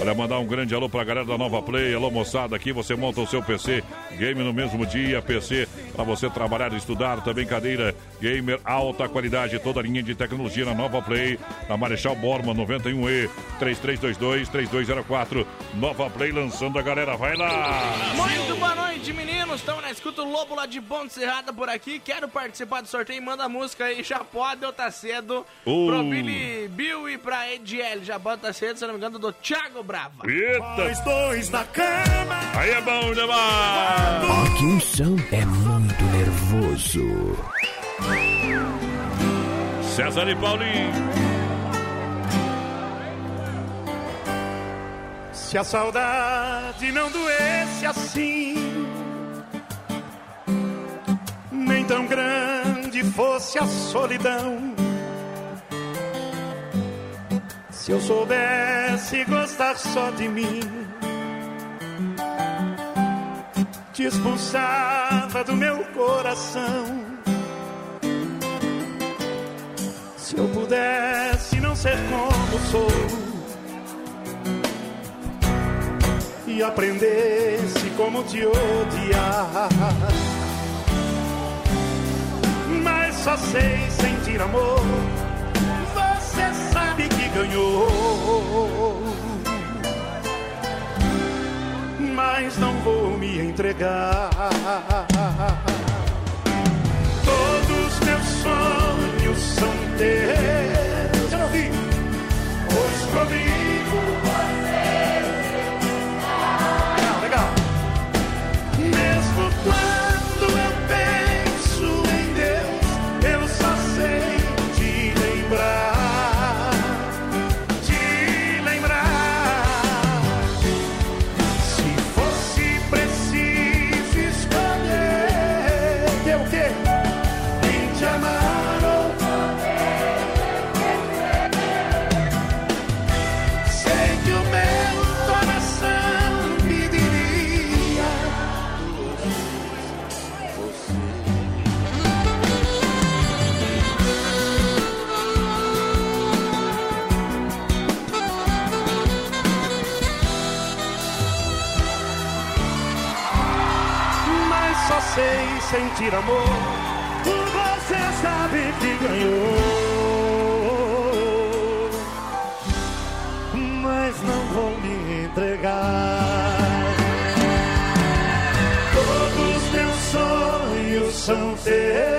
Olha, mandar um grande alô pra galera da Nova Play. Alô, moçada, aqui você monta o seu PC game no mesmo dia, PC para você trabalhar e estudar, também cadeira gamer alta qualidade, toda a linha de tecnologia na Nova Play, na Marechal Borman 91E 3322-3204. Nova Play lançando a galera, vai lá! Muito boa noite, meninos. Estamos na escuta o Lobo lá de Ponte Serrada por aqui. Quero participar do sorteio. Manda a música aí. Já pode, eu tá cedo. Uh. Pro Billy Bill e pra Ediel. Já pode tá cedo, se não me engano, do Thiago Brava. Eita! dois na cama. Aí é bom demais! Aqui o som é muito nervoso. César e Paulinho. Se a saudade não doesse assim, nem tão grande fosse a solidão. Se eu soubesse gostar só de mim, te expulsava do meu coração. Se eu pudesse não ser como sou e aprendesse como te odiar. Mas só sei sentir amor. Você sabe que ganhou. Mas não vou me entregar. Todos meus sonhos são teus. Pois comigo sentir amor Você sabe que ganhou. Mas não vou me entregar. Todos meus sonhos são teus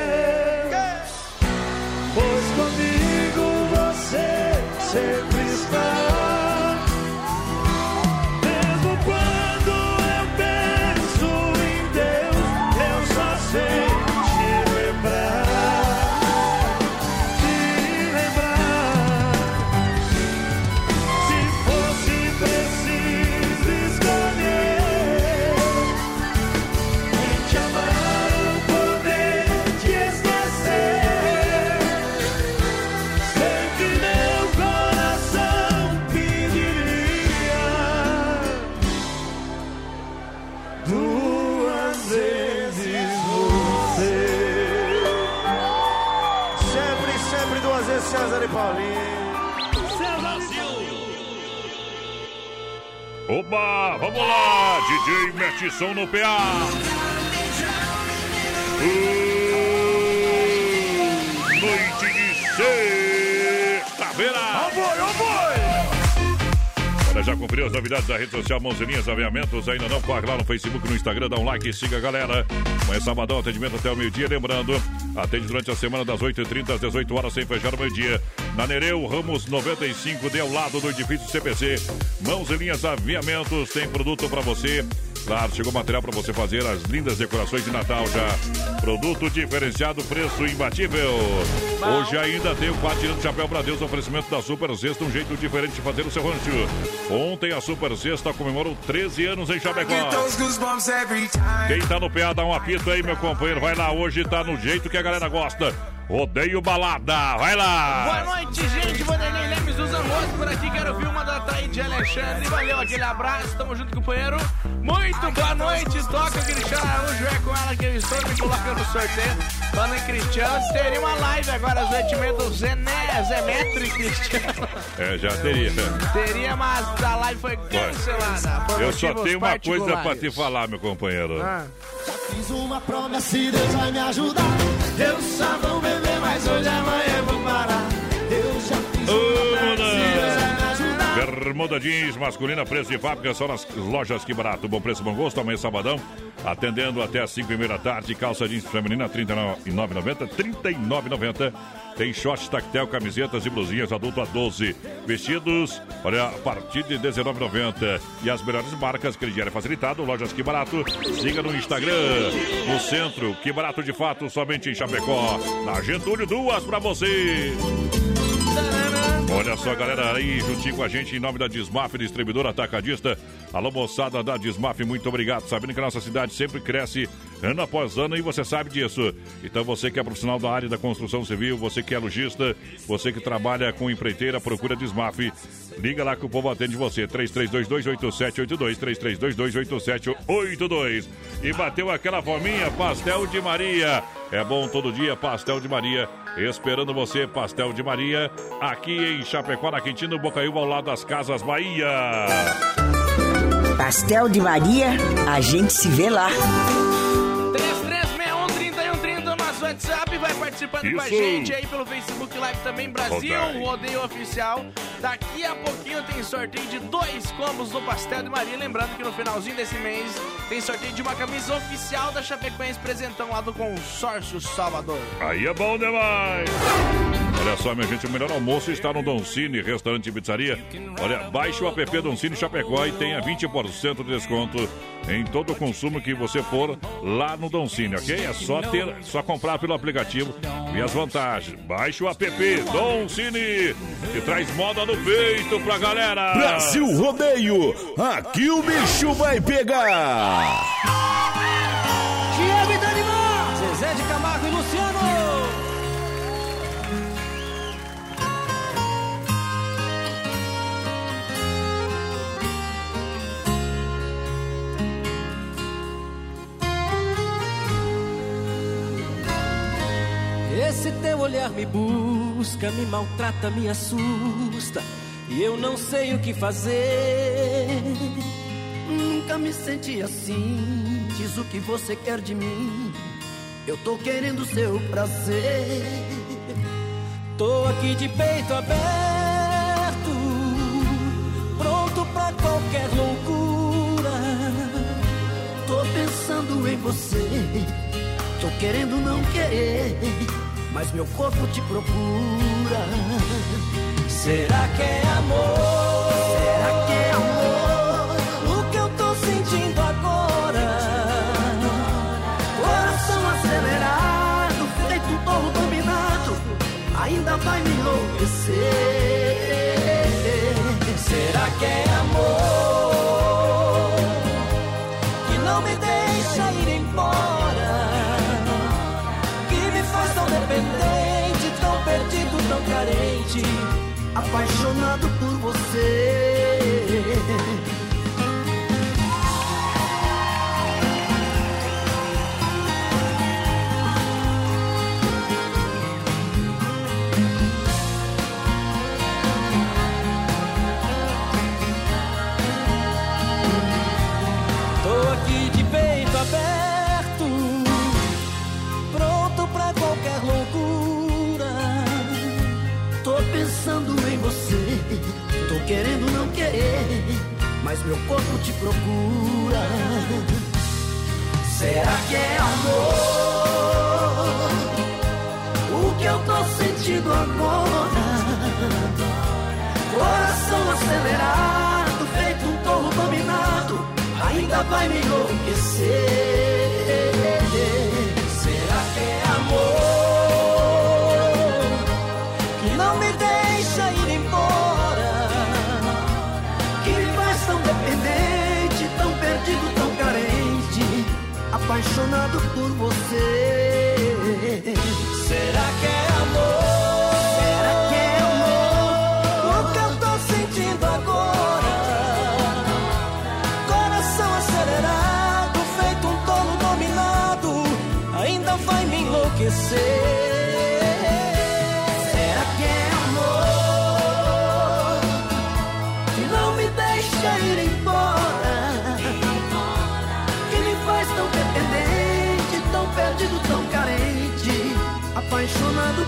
César e Paulinho. Oba, vamos lá, DJ mete som no PA. Uh, noite de sexta-feira. Ó boi, ó boi! Olha, já conferiu as novidades da rede social Mãozinhas Aviamentos? Ainda não? Corre lá no Facebook, no Instagram, dá um like e siga a galera. Amanhã, sabadão, atendimento até o meio-dia. Lembrando, atende durante a semana das 8h30 às 18 horas sem fechar o meio-dia. Na Nereu, Ramos 95, de ao lado do edifício CPC. Mãos e linhas Aviamentos, tem produto para você. Claro, chegou material para você fazer as lindas decorações de Natal já. Produto diferenciado, preço imbatível. Hoje ainda tem o quadro tirando chapéu para Deus, oferecimento da Super Sexta, um jeito diferente de fazer o seu rancho. Ontem a Super Sexta comemorou 13 anos em Chapecó. Quem tá no PA dá um apito aí, meu companheiro. Vai lá, hoje tá no jeito que a galera gosta. Rodeio balada, vai lá! Boa noite, gente. Vanderlei Lemes dos Amores por aqui. Quero ouvir uma da Taíde Alexandre. Valeu, aquele abraço. Tamo junto, companheiro. Muito boa noite. Toca Cristiano Araújo. É com ela que eu estou. Me coloca no sorteio. Falando em Cristiano, teria uma live agora às 8h30 do Zené, Zemetro e Cristiano. É, já teria. Teria, mas a live foi cancelada. por Eu só tenho uma coisa pra te falar, meu companheiro. Ah. Fiz uma promessa e Deus vai me ajudar. Eu só vou beber, mas hoje amanhã vou parar. Eu já fiz uma promessa Bermuda jeans masculina, preço de fábrica, só nas lojas que barato. Bom preço, bom gosto. Amanhã sabadão, atendendo até as 5 e meia da tarde. Calça jeans feminina, R$ 39,90. R$ 39,90. Tem shorts, tactel, camisetas e blusinhas adulto a 12. Vestidos, olha, a partir de R$ 19,90. E as melhores marcas, crediário facilitado, lojas que barato. Siga no Instagram, no centro, que barato de fato, somente em Chapecó. Na Getúlio, duas pra você. Olha só, galera, aí juntinho com a gente, em nome da Dismaf, distribuidora atacadista. Alô, moçada da Dismaf, muito obrigado. Sabendo que a nossa cidade sempre cresce ano após ano e você sabe disso. Então, você que é profissional da área da construção civil, você que é lojista, você que trabalha com empreiteira, procura Dismaf. Liga lá que o povo atende você. 33228782, 33228782. E bateu aquela fominha, pastel de Maria. É bom todo dia, pastel de Maria. Esperando você, Pastel de Maria, aqui em Chapecó, na Quintino Bocaiúva, ao lado das Casas Bahia. Pastel de Maria, a gente se vê lá. 3361-3130 nosso WhatsApp. Vai participando com a Isso. gente aí pelo Facebook Live também. Brasil, Rodai. rodeio oficial. Daqui a pouquinho tem sorteio de dois combos do Pastel de Maria. Lembrando que no finalzinho desse mês tem sorteio de uma camisa oficial da Chapecoense presentão lá do Consórcio Salvador. Aí é bom demais! Olha só, minha gente, o melhor almoço está no Don Cine, restaurante e pizzaria. Olha, baixe o app Don Cine Chapecó e tenha 20% de desconto em todo o consumo que você for lá no Don Cine, ok? É só ter, só comprar pelo aplicativo e as vantagens. Baixe o app Don Cine, que traz moda no peito pra galera. Brasil Rodeio, aqui o bicho vai pegar. Esse teu olhar me busca, me maltrata, me assusta. E eu não sei o que fazer. Nunca me senti assim. Diz o que você quer de mim. Eu tô querendo seu prazer. Tô aqui de peito aberto, pronto pra qualquer loucura. Tô pensando em você. Tô querendo não querer, mas meu corpo te procura. Será que é amor? Será que é amor? O que eu tô sentindo agora? Coração acelerado, feito tolo dominado, ainda vai me carente, apaixonado por você. querendo não querer, mas meu corpo te procura. Será que é amor? O que eu tô sentindo agora? Coração acelerado, feito um touro dominado, ainda vai me enlouquecer. Por você.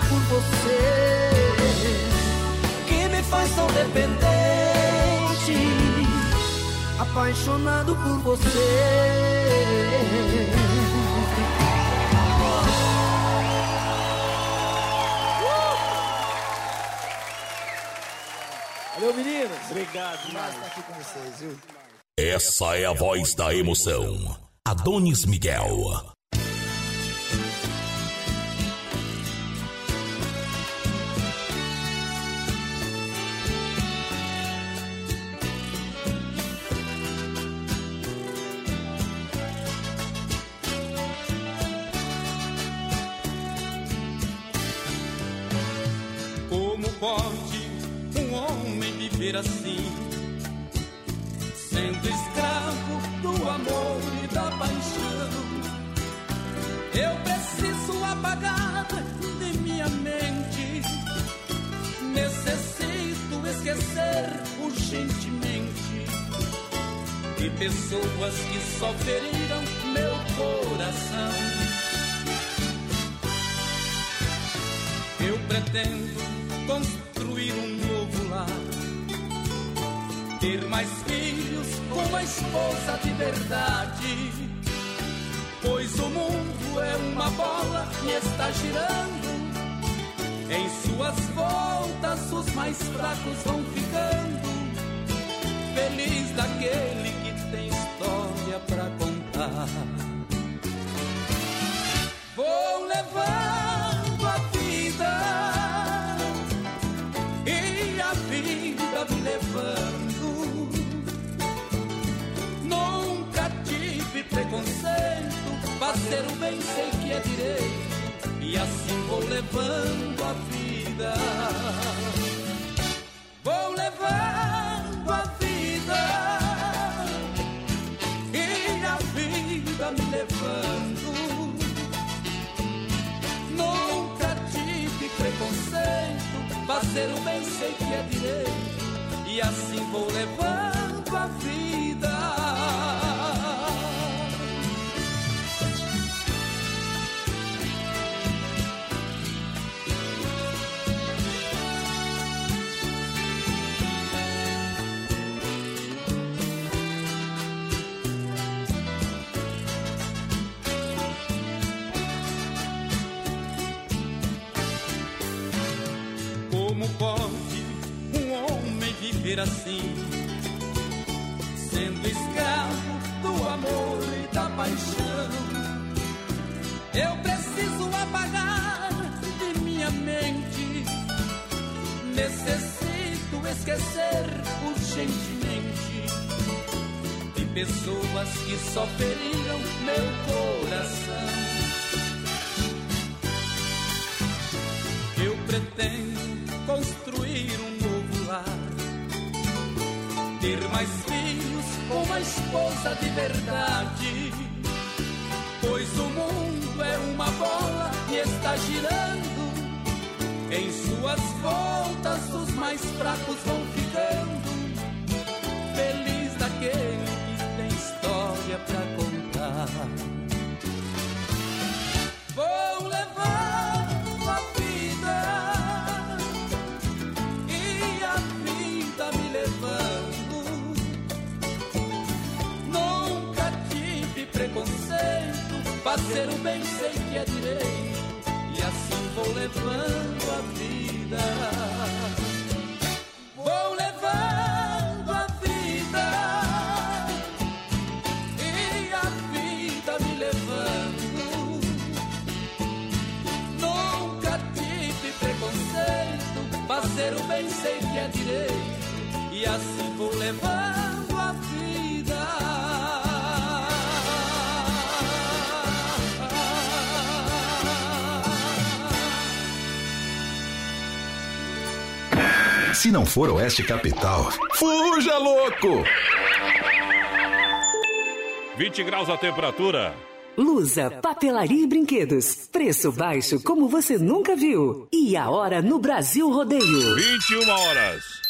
Por você. Que me faz tão dependente, apaixonado por você. Valeu, meninos. Obrigado, demais estar aqui com vocês, viu? Essa é a voz da emoção. Adonis Miguel. Assim, sendo escravo do amor e da paixão? Eu preciso apagar de minha mente, necessito esquecer urgentemente de pessoas que só feriram meu coração. Eu pretendo construir um novo lar, ter mais filhos uma esposa de verdade. Pois o mundo é uma bola e está girando. Em suas voltas, os mais fracos vão ficando. Feliz daquele que tem história pra contar. Vou levando levando a vida. Vou levando a vida e a vida me levando. Nunca tive preconceito, fazer o bem sei que é direito, e assim vou levando a vida. Pode um homem viver assim, sendo escravo do amor e da paixão? Eu preciso apagar de minha mente, necessito esquecer urgentemente de pessoas que só feriram meu coração. Eu pretendo construir um novo lar, ter mais filhos com uma esposa de verdade. Pois o mundo é uma bola e está girando. Em suas voltas, os mais fracos vão ficando. Feliz daquele que tem história pra contar. levando a vida. Vou levando a vida. E a vida me levando. Nunca tive preconceito. Fazer o bem sei que é direito. E assim vou levando. Se não for Oeste Capital, fuja louco! 20 graus a temperatura. Lusa, papelaria e brinquedos. Preço baixo como você nunca viu. E a hora no Brasil Rodeio. 21 horas.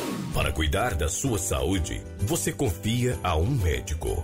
Para cuidar da sua saúde, você confia a um médico.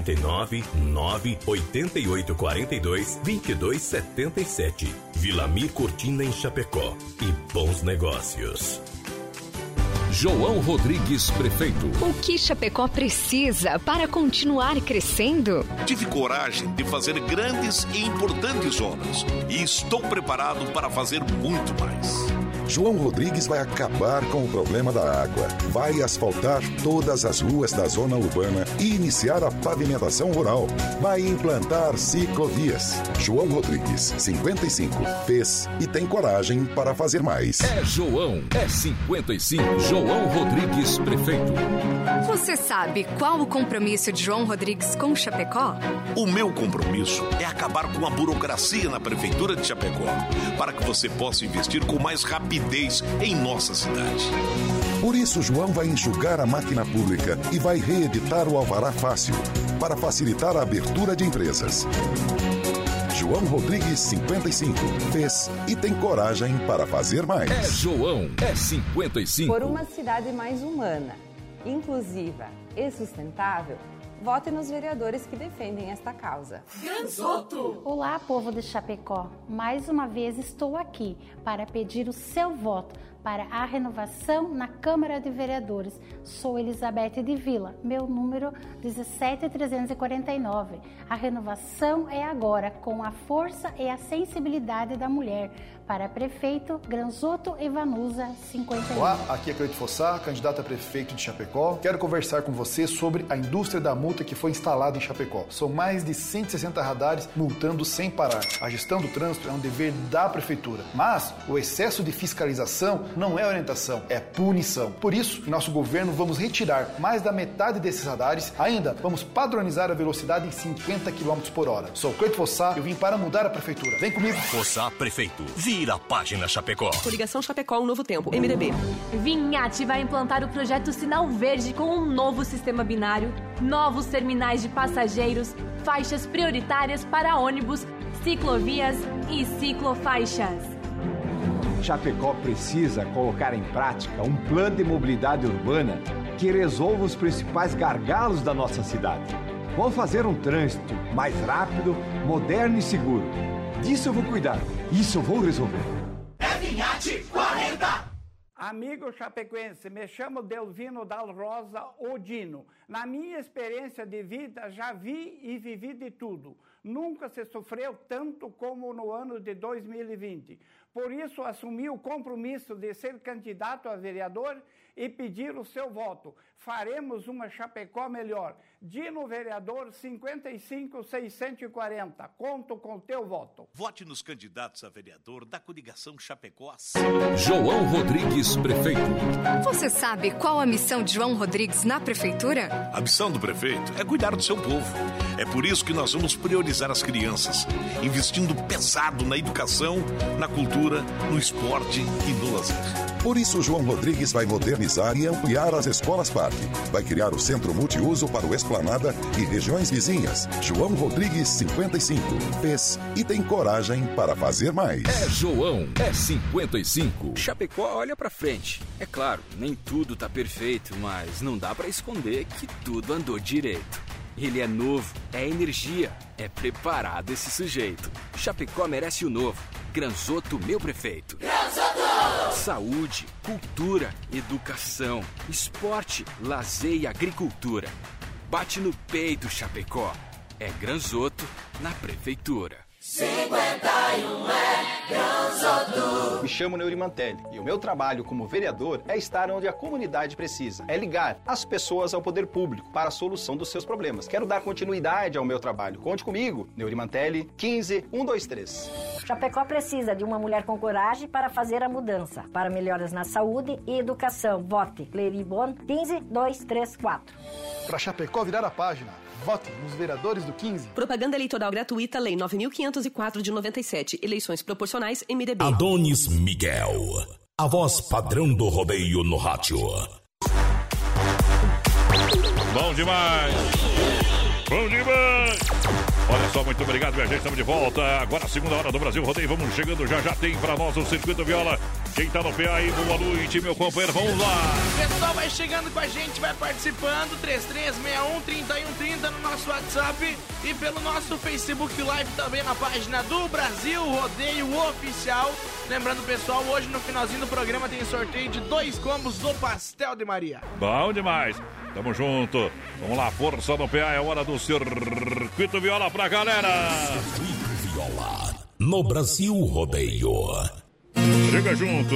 49 9 88 42 22 77. Vilamir Cortina em Chapecó. E bons negócios. João Rodrigues, prefeito. O que Chapecó precisa para continuar crescendo? Tive coragem de fazer grandes e importantes obras e estou preparado para fazer muito mais. João Rodrigues vai acabar com o problema da água. Vai asfaltar todas as ruas da zona urbana e iniciar a pavimentação rural. Vai implantar ciclovias. João Rodrigues, 55, fez e tem coragem para fazer mais. É João, é 55. João Rodrigues, prefeito. Você sabe qual o compromisso de João Rodrigues com Chapecó? O meu compromisso é acabar com a burocracia na Prefeitura de Chapecó, para que você possa investir com mais rapidez em nossa cidade. Por isso, João vai enxugar a máquina pública e vai reeditar o Alvará Fácil, para facilitar a abertura de empresas. João Rodrigues, 55, fez e tem coragem para fazer mais. É João, é 55. Por uma cidade mais humana, inclusiva e sustentável, vote nos vereadores que defendem esta causa. Gansoto! Olá, povo de Chapecó. Mais uma vez estou aqui para pedir o seu voto para a renovação na Câmara de Vereadores. Sou Elizabeth de Vila, meu número 17349. A renovação é agora com a força e a sensibilidade da mulher. Para prefeito, Granzoto Evanusa, 51. Olá, aqui é Cleito Fossá, candidato a prefeito de Chapecó. Quero conversar com você sobre a indústria da multa que foi instalada em Chapecó. São mais de 160 radares multando sem parar. A gestão do trânsito é um dever da prefeitura, mas o excesso de fiscalização não é orientação, é punição. Por isso, em nosso governo vamos retirar mais da metade desses radares. Ainda vamos padronizar a velocidade em 50 km por hora. Sou Cleito Fossá, eu vim para mudar a prefeitura. Vem comigo. Fossá Prefeito. Vira a página Chapecó. Coligação Chapecó, um novo tempo. MDB. Vinhate vai implantar o projeto Sinal Verde com um novo sistema binário, novos terminais de passageiros, faixas prioritárias para ônibus, ciclovias e ciclofaixas. Chapecó precisa colocar em prática um plano de mobilidade urbana que resolva os principais gargalos da nossa cidade. Vamos fazer um trânsito mais rápido, moderno e seguro. Disso eu vou cuidar. Isso eu vou resolver. É Vinhate 40! Amigo chapecoense, me chamo Delvino Dal Rosa Odino. Na minha experiência de vida, já vi e vivi de tudo. Nunca se sofreu tanto como no ano de 2020. Por isso, assumi o compromisso de ser candidato a vereador e pedir o seu voto. Faremos uma Chapecó melhor. Dino Vereador 55640. Conto com teu voto. Vote nos candidatos a vereador da coligação Chapecó. João Rodrigues, prefeito. Você sabe qual a missão de João Rodrigues na prefeitura? A missão do prefeito é cuidar do seu povo. É por isso que nós vamos priorizar as crianças, investindo pesado na educação, na cultura, no esporte e no lazer. Por isso, João Rodrigues vai modernizar e ampliar as escolas parque. Vai criar o centro multiuso para o Esplanada e regiões vizinhas. João Rodrigues, 55. Fez e tem coragem para fazer mais. É João, é 55. Chapecó olha pra frente. É claro, nem tudo tá perfeito, mas não dá pra esconder que tudo andou direito. Ele é novo, é energia, é preparado esse sujeito. Chapecó merece o novo. Granzoto, meu prefeito. Saúde, cultura, educação, esporte, lazer e agricultura. Bate no peito, Chapecó. É Granzoto na prefeitura. 51 é Granzoto. Me chamo Neuri Mantelli e o meu trabalho como vereador é estar onde a comunidade precisa. É ligar as pessoas ao poder público para a solução dos seus problemas. Quero dar continuidade ao meu trabalho. Conte comigo. Neuri Mantelli, 15123. Chapecó precisa de uma mulher com coragem para fazer a mudança. Para melhoras na saúde e educação, vote Cleribon 15234. Para Chapecó virar a página, vote nos vereadores do 15. Propaganda eleitoral gratuita, Lei 9.504 de 97. Eleições proporcionais, MDB. Adonis Miguel. A voz padrão do rodeio no rádio. Bom demais! Bom demais! Olha só, muito obrigado, minha gente. Estamos de volta. Agora, a segunda hora do Brasil Rodeio. Vamos chegando já. Já tem para nós o Circuito Viola. Quem tá no PA aí, boa noite, meu companheiro. Vamos lá. Pessoal, vai chegando com a gente, vai participando. 3361-3130 no nosso WhatsApp e pelo nosso Facebook Live também na página do Brasil Rodeio Oficial. Lembrando, pessoal, hoje no finalzinho do programa tem sorteio de dois combos do Pastel de Maria. Bom demais. Tamo junto. Vamos lá, força no PA. É hora do Circuito Viola pra galera. Viola. No Brasil Rodeio. Chega junto.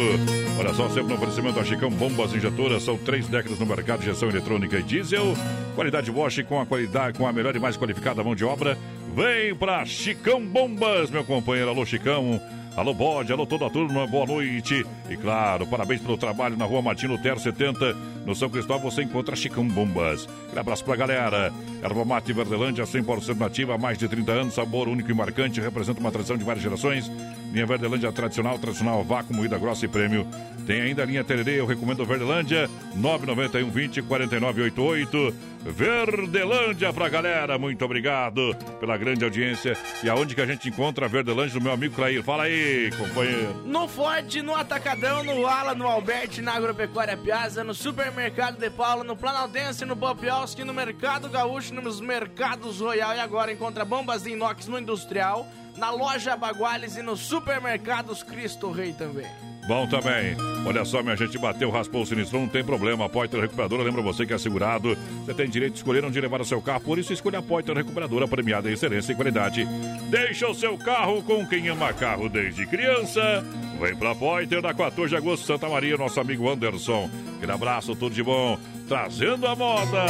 Olha só, sempre no oferecimento da Chicão Bombas Injetoras. São três décadas no mercado de injeção eletrônica e diesel. Qualidade Bosch com a qualidade, com a melhor e mais qualificada mão de obra. Vem pra Chicão Bombas, meu companheiro. Alô, Chicão. Alô, Bode, alô, toda a turma, boa noite. E claro, parabéns pelo trabalho na rua Martino Lutero 70, no São Cristóvão, você encontra Chicão Bombas. Um abraço pra galera. Erva Mate Verdelândia, 100% nativa, há mais de 30 anos, sabor único e marcante, representa uma tradição de várias gerações. Linha Verdelândia tradicional, tradicional, vácuo, moída grossa e prêmio. Tem ainda a linha Tererê, eu recomendo Verdelândia, 991 20 4988. Verdelândia pra galera, muito obrigado pela grande audiência. E aonde que a gente encontra a Verdelândia do meu amigo Clair? Fala aí, companheiro. No Forte, no Atacadão, no Ala, no Alberti, na Agropecuária Piazza, no Supermercado de Paula, no Planaltense, no Popiolski, no Mercado Gaúcho, nos Mercados Royal e agora encontra bombas de inox no Industrial, na loja Baguales e nos Supermercados Cristo Rei também. Bom também. Olha só, minha gente, bateu, raspou o sinistro, não tem problema. A Poiter Recuperadora lembra você que é segurado. Você tem direito de escolher onde levar o seu carro, por isso escolha a Poiter Recuperadora, premiada em excelência e qualidade. Deixa o seu carro com quem ama carro desde criança. Vem pra Poiter, na 14 de agosto, Santa Maria, nosso amigo Anderson. Aquele abraço, tudo de bom. Trazendo a moda.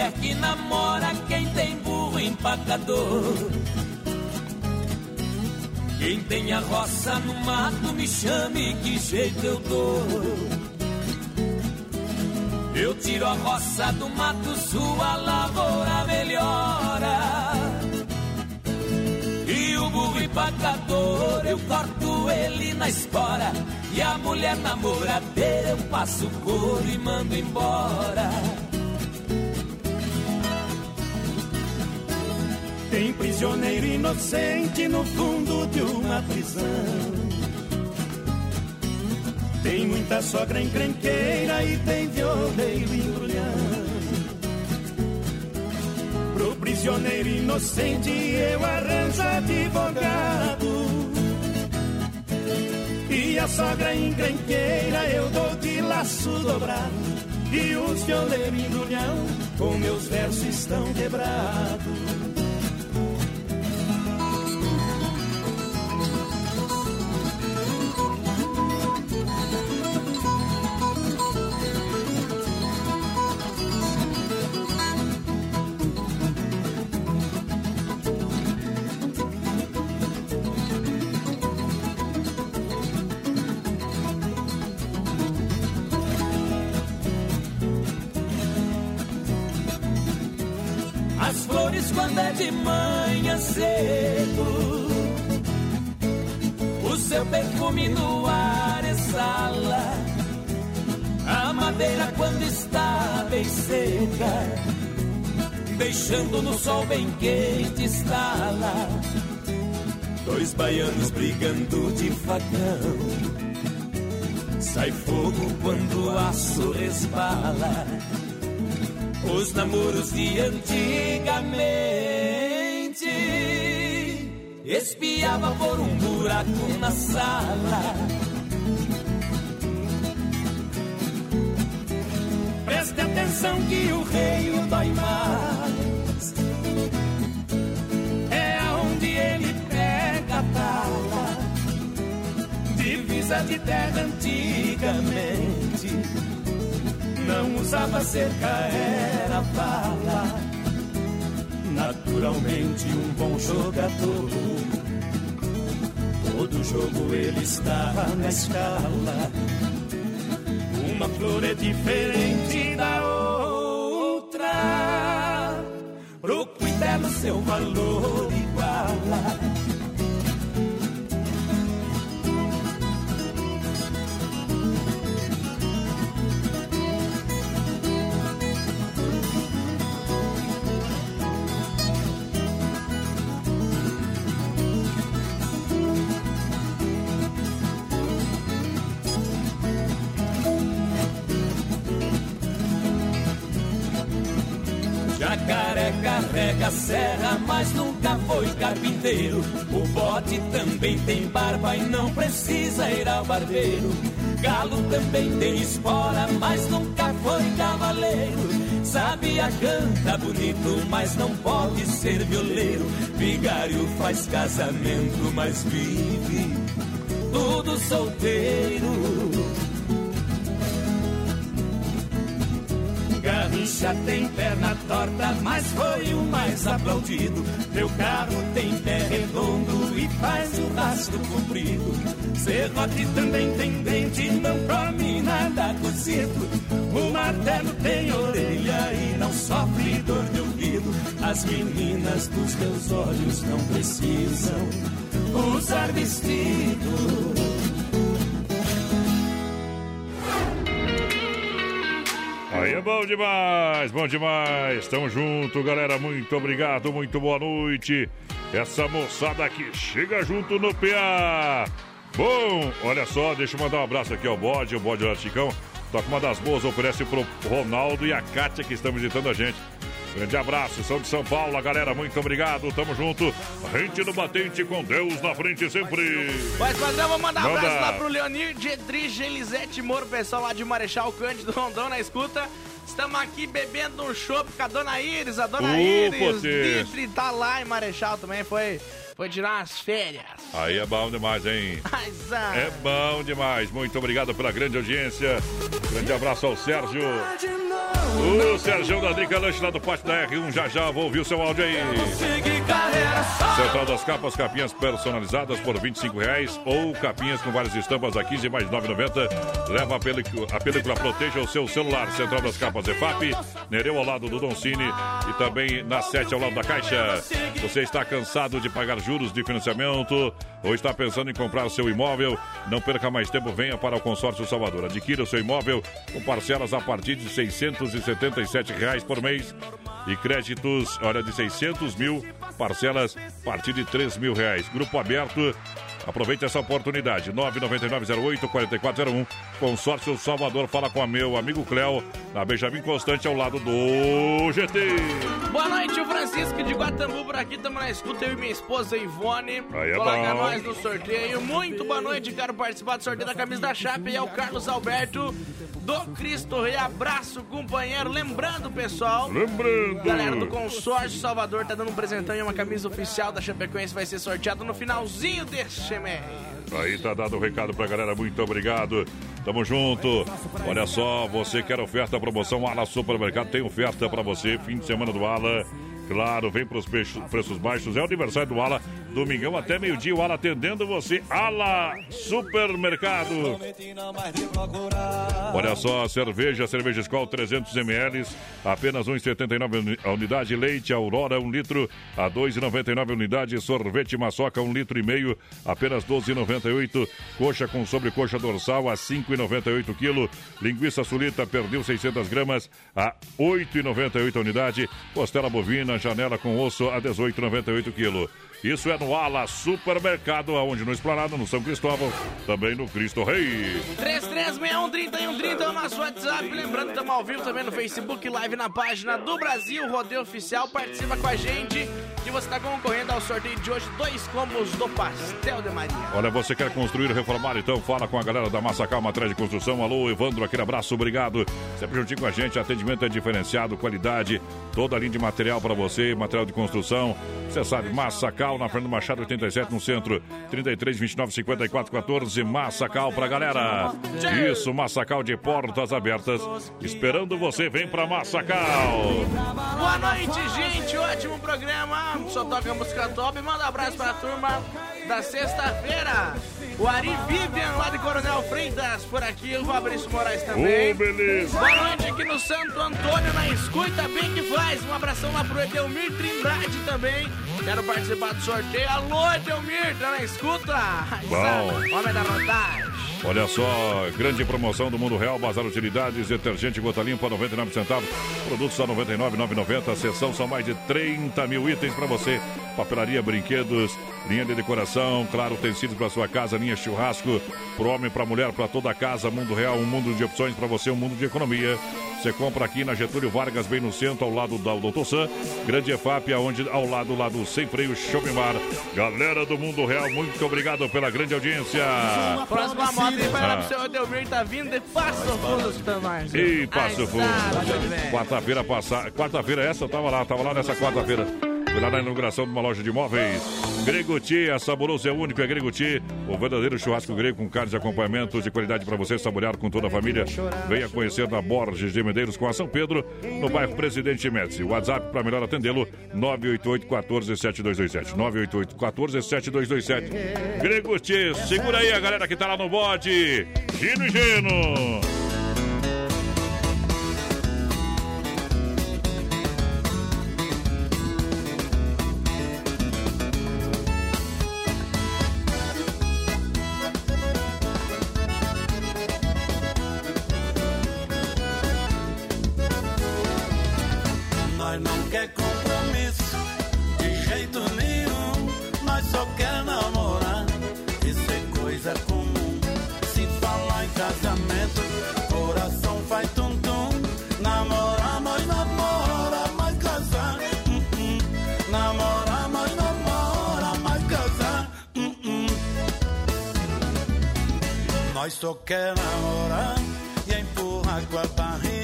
Mulher que namora, quem tem burro empacador. Quem tem a roça no mato, me chame, que jeito eu dou. Eu tiro a roça do mato, sua lavoura melhora. E o burro empacador, eu corto ele na espora. E a mulher namoradeira, eu passo couro e mando embora. Tem prisioneiro inocente no fundo de uma prisão. Tem muita sogra encrenqueira e tem violeiro embrulhão. Pro prisioneiro inocente eu arranjo advogado. E a sogra encrenqueira eu dou de laço dobrado. E os violeiros embrulhão com meus versos estão quebrados. Perfume no ar exala. A madeira quando está bem seca, deixando no sol bem quente estala. Dois baianos brigando de facão. Sai fogo quando o aço resbala. Os namoros de antigamente espiava por um buraco na sala. Preste atenção que o rei o dói mais. É aonde ele pega a tala. Divisa de terra antigamente. Não usava cerca, era bala. Naturalmente um bom jogador. Todo jogo ele estava na escala. Uma flor é diferente da outra. Pro cuidado seu valor iguala. Carrega serra, mas nunca foi carpinteiro. O bote também tem barba e não precisa ir ao barbeiro. Galo também tem espora, mas nunca foi cavaleiro. Sabia canta bonito, mas não pode ser violeiro. Vigário faz casamento, mas vive tudo solteiro. Garrincha tem perna torta, mas foi o mais aplaudido. Meu carro tem pé redondo e faz o rastro comprido. Serrote também tem dente, não come nada cozido. O martelo tem orelha e não sofre dor de ouvido. As meninas dos teus olhos não precisam usar vestido. Aí é bom demais, bom demais. Tamo junto, galera. Muito obrigado, muito boa noite. Essa moçada aqui chega junto no PA. Bom, olha só, deixa eu mandar um abraço aqui ao bode, o bode do Chicão. Toca uma das boas, oferece pro Ronaldo e a Kátia que estão visitando a gente. Grande abraço, são de São Paulo, galera. Muito obrigado, tamo junto. Rente no batente com Deus na frente sempre. Mas, padrão, vou mandar um abraço lá pro Leonir Dietrich, Elisete Moro, pessoal lá de Marechal Cândido Rondão na escuta. Estamos aqui bebendo um chopp com a dona Iris, a dona Iris. Dietrich tá lá em Marechal também, foi, foi tirar umas férias. Aí é bom demais, hein? Mas, ah, É bom demais. Muito obrigado pela grande audiência. Grande abraço ao Sérgio. O Sérgio da Drica Lanche lá do Pátio da R1. Já já vou ouvir o seu áudio aí. Central das Capas, capinhas personalizadas por 25 reais ou capinhas com várias estampas a 15 mais 9,90. Leva a película, a película Proteja o seu celular. Central das Capas EFAP, Nereu ao lado do Don Cine e também na 7 ao lado da Caixa. Você está cansado de pagar juros de financiamento ou está pensando em comprar seu imóvel? Não perca mais tempo, venha para o Consórcio Salvador. Adquira o seu imóvel com parcelas a partir de 677 reais por mês e créditos, olha, de 600 mil, parcelas a partir de 3 mil reais. Grupo aberto, aproveite essa oportunidade. 99908-4401, Consórcio Salvador, fala com a meu amigo Cléo, na Benjamin Constante, ao lado do GT. Boa noite, o Francisco de Guatambu por aqui, estamos na escuta, eu e minha esposa Ivone. Aí é Coloca bom. nós no sorteio. Muito boa noite, quero participar do sorteio da camisa da Chape. E é o Carlos Alberto do Cristo Rei. Abraço, companheiro. Lembrando, pessoal. Lembrando. Galera do Consórcio Salvador tá dando um presentão e uma camisa oficial da Chapecoense vai ser sorteada no finalzinho deste Aí tá dado o recado pra galera, muito obrigado. Tamo junto. Olha só, você quer oferta, promoção Ala Supermercado tem oferta pra você, fim de semana do Ala. Claro, vem pros preços, preços baixos. É o aniversário do Ala. Domingão até meio-dia. O Ala atendendo você. Ala Supermercado. Olha só, cerveja, cerveja Skol 300 ml, apenas 1,79 a unidade. Leite Aurora, 1 litro, a 2,99 a unidade. Sorvete Maçoca, 1 litro e meio, apenas 12,98. Coxa com sobrecoxa dorsal, a 5,98 quilo. Linguiça sulita, perdeu 600 gramas, a 8,98 a unidade. Costela bovina, janela com osso, a 18,98 quilo. Isso é no Ala Supermercado, aonde no Esplanado, no São Cristóvão, também no Cristo Rei. 3361 é o nosso WhatsApp. Lembrando que estamos ao vivo também no Facebook Live na página do Brasil Rodeio Oficial. Participa com a gente que você está concorrendo ao sorteio de hoje. Dois combos do Pastel de Maria. Olha, você quer construir, reformar, então fala com a galera da Massacal Matriz de Construção. Alô, Evandro, aquele abraço, obrigado. Sempre juntinho com a gente, atendimento é diferenciado, qualidade, toda a linha de material para você, material de construção. Você sabe, Massacal, na Fernando Machado, 87, no centro, 33, 29, 54, 14. Massacal pra galera. Isso, Massacal de portas abertas. Esperando você, vem pra Massacal. Boa noite, gente. Ótimo programa. Só toca música top. Manda um abraço pra turma da sexta-feira. O Ari Vivian, lá de Coronel Freitas, por aqui. O Fabrício Moraes também. Beleza. Boa noite aqui no Santo Antônio, na escuta, bem que faz. Um abração lá pro Edelmir Trindade também. Quero participar do sorteio. Alô, Edelmir, tá na escuta? Bom. Homem da vantagem. Olha só, grande promoção do Mundo Real, Bazar Utilidades, detergente gota limpa, 99 centavos, produtos a 99,990, sessão são mais de 30 mil itens para você, papelaria, brinquedos, linha de decoração, claro, tecidos para sua casa, linha churrasco, pro homem, pra mulher, para toda a casa, Mundo Real, um mundo de opções para você, um mundo de economia. Você compra aqui na Getúlio Vargas, bem no centro, ao lado da Doutor Sam, Grande EFAP, aonde, ao lado lá do Sem Freio Shopping Bar. Galera do Mundo Real, muito obrigado pela grande audiência. Próxima moto aí vai lá Ah. pro seu Edelmir, tá vindo de Passo Fundo nós. E Passo Fundo. Quarta-feira passada. Quarta-feira essa, eu tava lá, tava lá nessa quarta-feira. Lá na inauguração de uma loja de imóveis. Grego Tia, saboroso é único, é Grego Tia. O verdadeiro churrasco grego com carnes e acompanhamentos de qualidade para você saborear com toda a família. Venha conhecer na Borges de Medeiros com a São Pedro, no bairro Presidente Médici. WhatsApp para melhor atendê-lo, 988 14 7227. 988 14 7227. Grego Tia, segura aí a galera que tá lá no bode. Gino e Gino. Nós só quer namorar e empurrar com a barriga.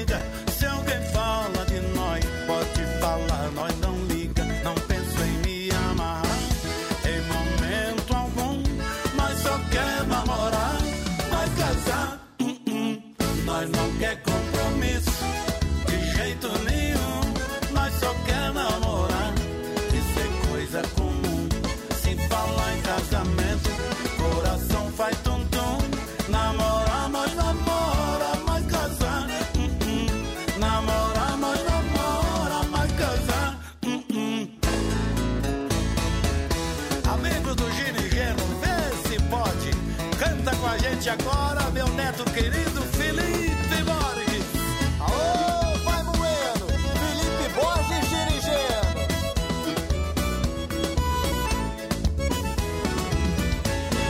Querido Felipe Borges. Aô, vai Moeno, Felipe Borges Girigeno.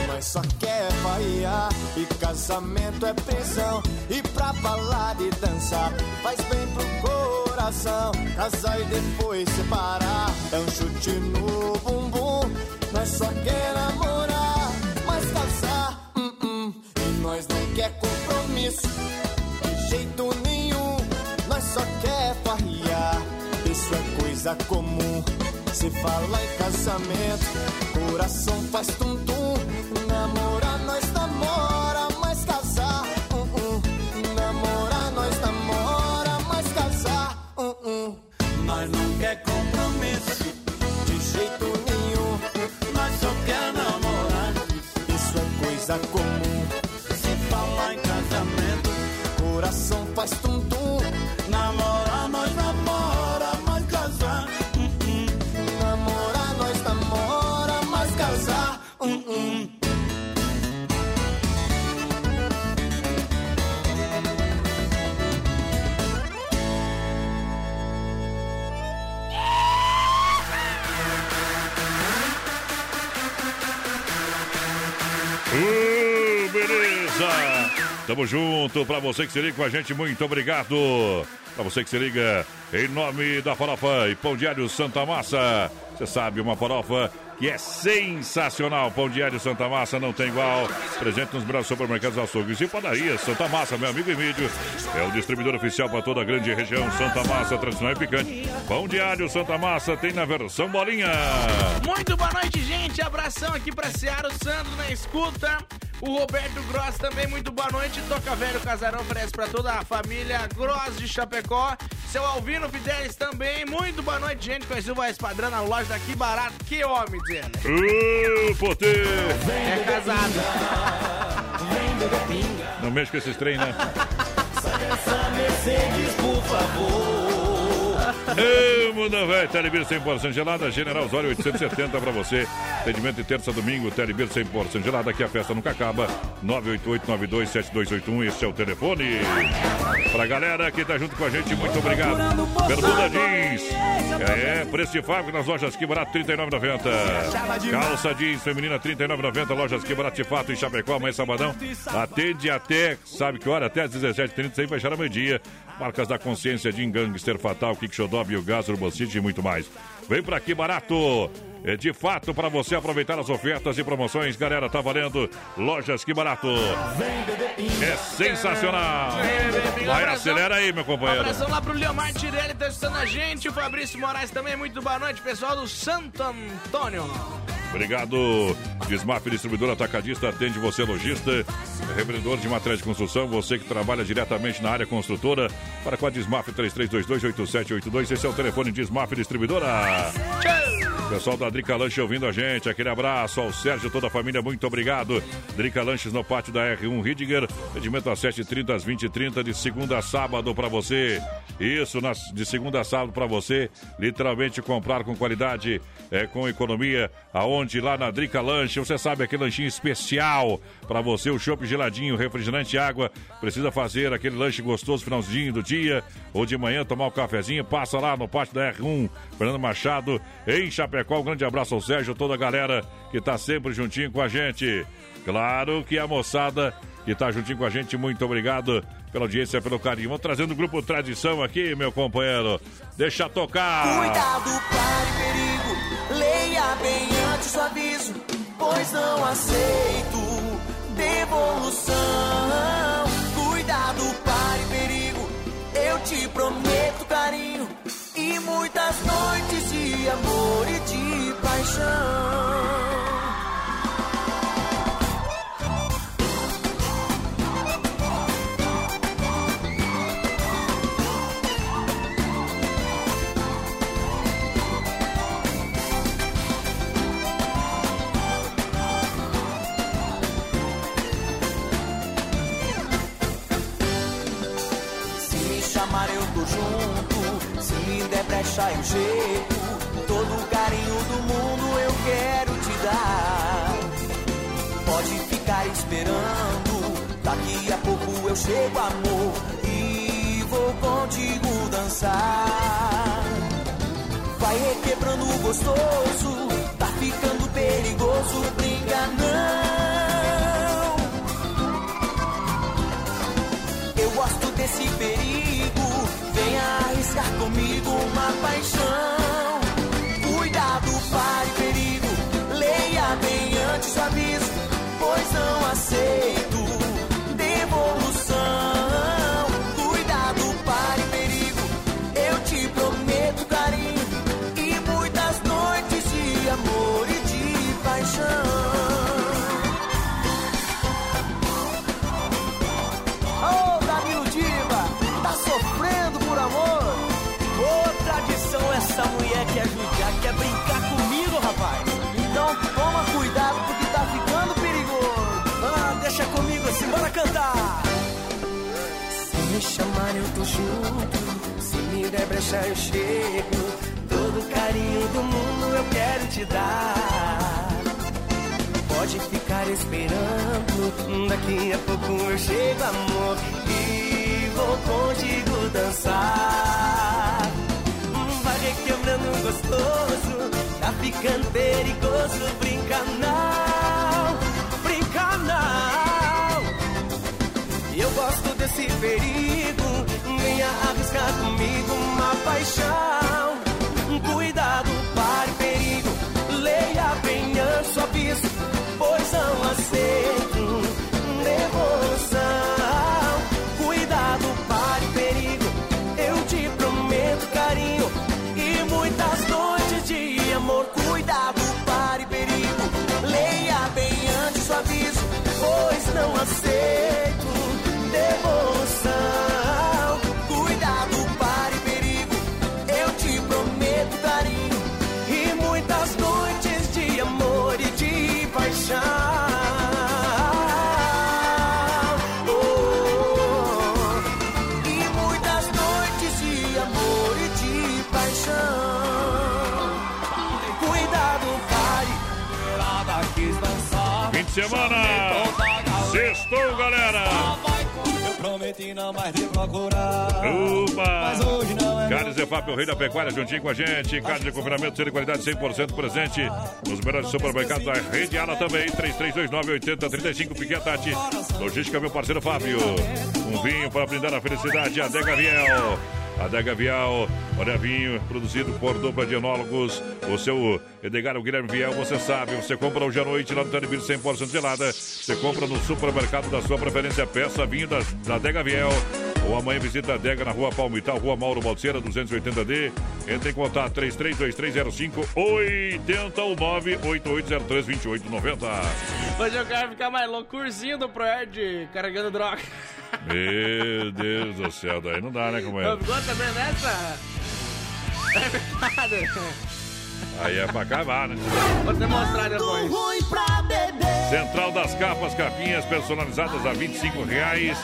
Nós só quer variar e casamento é prisão. E pra falar e dançar faz bem pro coração. Casar e depois separar é um chute no bumbum. Nós só quer namorar, coisa comum. Se fala em casamento, coração faz tum-tum. Tamo junto. Pra você que se liga com a gente, muito obrigado. Pra você que se liga em nome da farofa e pão diário Santa Massa. Você sabe, uma farofa que é sensacional. Pão diário Santa Massa não tem igual. Presente nos melhores supermercados, açougues e padarias. Santa Massa, meu amigo Emílio, é o distribuidor oficial para toda a grande região. Santa Massa, tradicional e picante. Pão diário Santa Massa tem na versão bolinha. Muito boa noite, gente. Abração aqui pra Seara, Sandro na escuta. O Roberto Gross também, muito boa noite. Toca Velho Casarão oferece pra toda a família Gross de Chapecó. Seu Alvino Fidelis também, muito boa noite, gente. Conheci o Voz Padrão na loja daqui, barato. Que homem, dizendo. Ô, poder! É casado. Não mexe com esses trem, né? Essa Mercedes, por favor. Ei, Mundo Velho, Telebir 100% gelada, General Osório 870 pra você. Atendimento de terça a domingo, Telebir 100% gelada, aqui a festa nunca acaba. 988-92-7281, esse é o telefone. Pra galera que tá junto com a gente, muito obrigado. Bermuda Jeans, é, preço de fábrica nas lojas Que Barato, R$ 39,90. Calça jeans feminina, R$ 39,90, lojas Que Barato de Fato em Chapecó, amanhã sabadão. Atende até, sabe que hora? Até às 17h30, sem fechar ao meio-dia. Marcas da Consciência, de Gangster Fatal, Kick Xodó, Biogás, Urban City e muito mais. Vem pra aqui barato! É de fato para você aproveitar as ofertas e promoções, galera, tá valendo. Lojas Que Barato. É sensacional. Vai, acelera aí, meu companheiro. Abração lá pro Leomar Tirelli, tá assistindo a gente. O Fabrício Moraes também, muito boa noite, pessoal do Santo Antônio. Obrigado. Desmaf Distribuidor Atacadista atende você, lojista, revendedor de materiais de construção, você que trabalha diretamente na área construtora, para com a Desmaf 33228782. Esse é o telefone Desmaf Distribuidora. Pessoal da Drica Lanche ouvindo a gente, aquele abraço ao Sérgio, toda a família, muito obrigado. Drica Lanches no pátio da R1 Ridiger, atendimento às 7h30, às 20h30, de segunda a sábado para você. Isso, nas, de segunda a sábado para você, literalmente comprar com qualidade, é, com economia, aonde lá na Drica Lanche, você sabe, aquele lanchinho especial para você, o chopp geladinho, refrigerante água. Precisa fazer aquele lanche gostoso finalzinho do dia ou de manhã, tomar um cafezinho, passa lá no pátio da R1, Fernando Machado, em Chapecó. Um grande abraço ao Sérgio, toda a galera que tá sempre juntinho com a gente. Claro que a moçada que tá juntinho com a gente, muito obrigado pela audiência, pelo carinho. Vamos trazendo o grupo Tradição aqui, meu companheiro. Deixa tocar. Cuidado, pare perigo. Leia bem antes o aviso, pois não aceito devolução. Cuidado, pare perigo. Eu te prometo carinho muitas noites de amor e de paixão. Brecha eu chego. Todo o carinho do mundo eu quero te dar. Pode ficar esperando, daqui a pouco eu chego, amor, e vou contigo dançar. Vai requebrando o gostoso, tá ficando perigoso, brinca não. Junto, se me der brecha eu chego. Todo carinho do mundo eu quero te dar. Pode ficar esperando, daqui a pouco eu chego, amor, e vou contigo dançar. Vai requebrando gostoso, tá ficando perigoso, brinca não, brinca não. Eu semana. paixão. Cuidado galera. Eu prometi não mais te procurar. Uba! Mas hoje não é o rei da pecuária, juntinho com a gente. Carne de confinamento, ser de qualidade 100% presente. Nos melhores supermercados da rede Ala também. 3329-8035, Piquet Tati. Logística, meu parceiro Fábio. Um vinho para brindar a felicidade. Adega Viel. Adega Vial, olha vinho, produzido por dupla de enólogos. O seu Edgar Guilherme Viel, você sabe, você compra hoje à noite lá no Televir 100% gelada. Você compra no supermercado da sua preferência, peça vinho da, da Adega Viel. Ou amanhã visita a Adega na rua Palmital, rua Mauro Balseira, 280D. Entre em contato 332305 80 ou 98803 2890. Hoje eu quero ficar mais louco. Cursinho do Proerd carregando droga. Meu Deus do céu, daí não dá, né, Não companheiro? ficou também nessa? É verdade. Aí é pra acabar, né? Vou demonstrar depois. Central das Capas, capinhas personalizadas a 25 reais.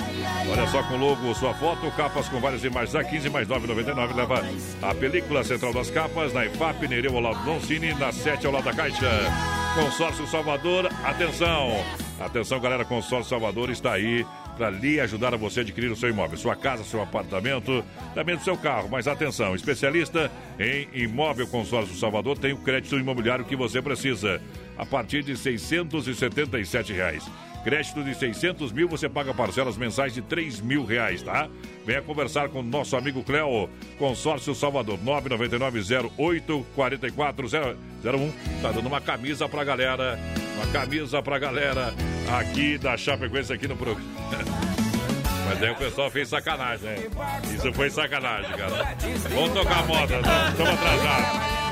Olha só com logo, sua foto, capas com várias imagens a 15 mais 9,99. Leva a película Central das Capas na IFAP, Nereu ao lado do Doncini, na 7 ao lado da Caixa. Consórcio Salvador, atenção! Atenção, galera, Consórcio Salvador está aí para lhe ajudar a você adquirir o seu imóvel, sua casa, seu apartamento, também do seu carro. Mas atenção, especialista em imóvel Consórcio Salvador tem o crédito imobiliário que você precisa. A partir de 677 reais. Crédito de 600 mil, você paga parcelas mensais de 3 mil reais, tá? Venha conversar com nosso amigo Cleo, Consórcio Salvador, 999-08-4401. Tá dando uma camisa pra galera, uma camisa pra galera aqui da Chapecoense aqui no programa. Mas daí o pessoal fez sacanagem, né? Isso foi sacanagem, cara. Vamos tocar moda, né? estamos atrasados.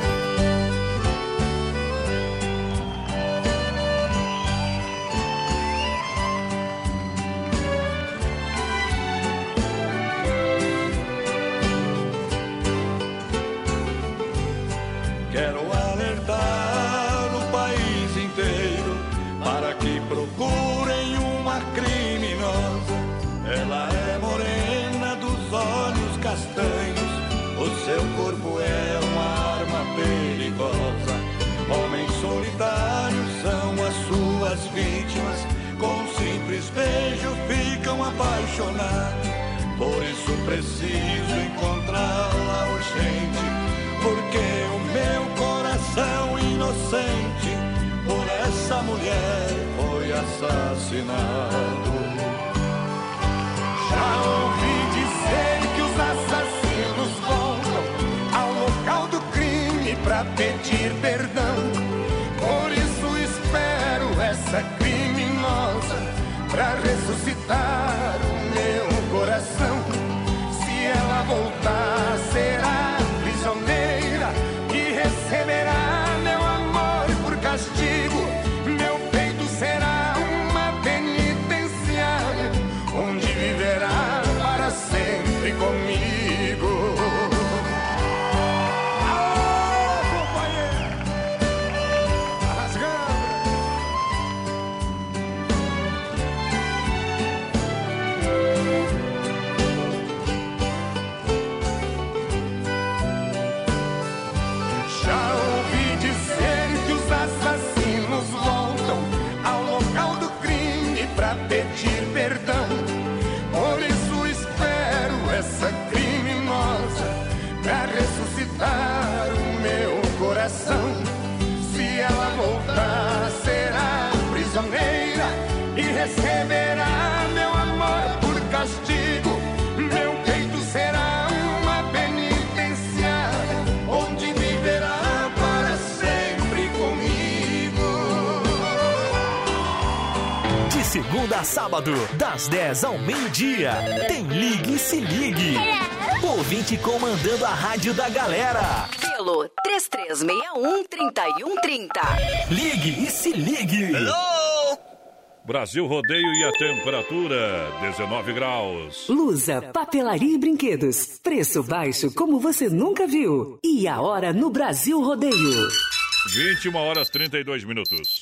Ficam apaixonados. Por isso preciso encontrá-la urgente, porque o meu coração inocente por essa mulher foi assassinado. Já ouvi dizer que os assassinos voltam ao local do crime pra pedir perdão. Por isso espero essa criminosa pra ressuscitar a sábado, das 10 ao meio-dia, tem Ligue e Se Ligue. Ouvinte comandando a rádio da galera. Pelo 3361-3130. Ligue e Se Ligue. Brasil Rodeio e a temperatura, 19 graus. Lusa, papelaria e brinquedos. Preço baixo como você nunca viu. E a hora no Brasil Rodeio. 21 horas 32 minutos.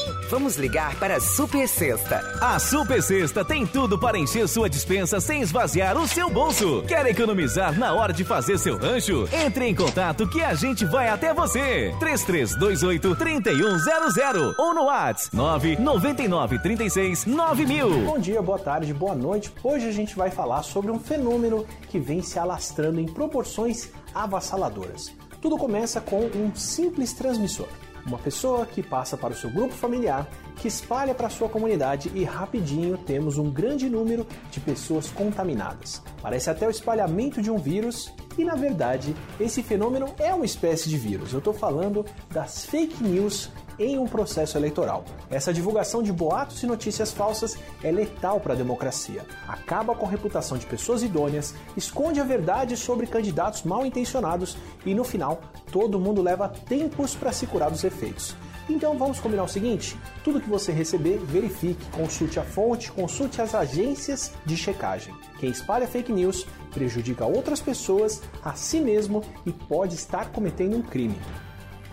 Vamos ligar para a Super Sexta. A Super Sexta tem tudo para encher sua dispensa sem esvaziar o seu bolso. Quer economizar na hora de fazer seu rancho? Entre em contato que a gente vai até você. 3328 3100 ou no WhatsApp 999 36 9000. Bom dia, boa tarde, boa noite. Hoje a gente vai falar sobre um fenômeno que vem se alastrando em proporções avassaladoras. Tudo começa com um simples transmissor. Uma pessoa que passa para o seu grupo familiar, que espalha para a sua comunidade e rapidinho temos um grande número de pessoas contaminadas. Parece até o espalhamento de um vírus e na verdade esse fenômeno é uma espécie de vírus. Eu estou falando das fake news em um processo eleitoral. Essa divulgação de boatos e notícias falsas é letal para a democracia. Acaba com a reputação de pessoas idôneas, esconde a verdade sobre candidatos mal intencionados e no final todo mundo leva tempos para se curar dos efeitos. Então vamos combinar o seguinte: tudo que você receber, verifique, consulte a fonte, consulte as agências de checagem. Quem espalha fake news prejudica outras pessoas, a si mesmo e pode estar cometendo um crime.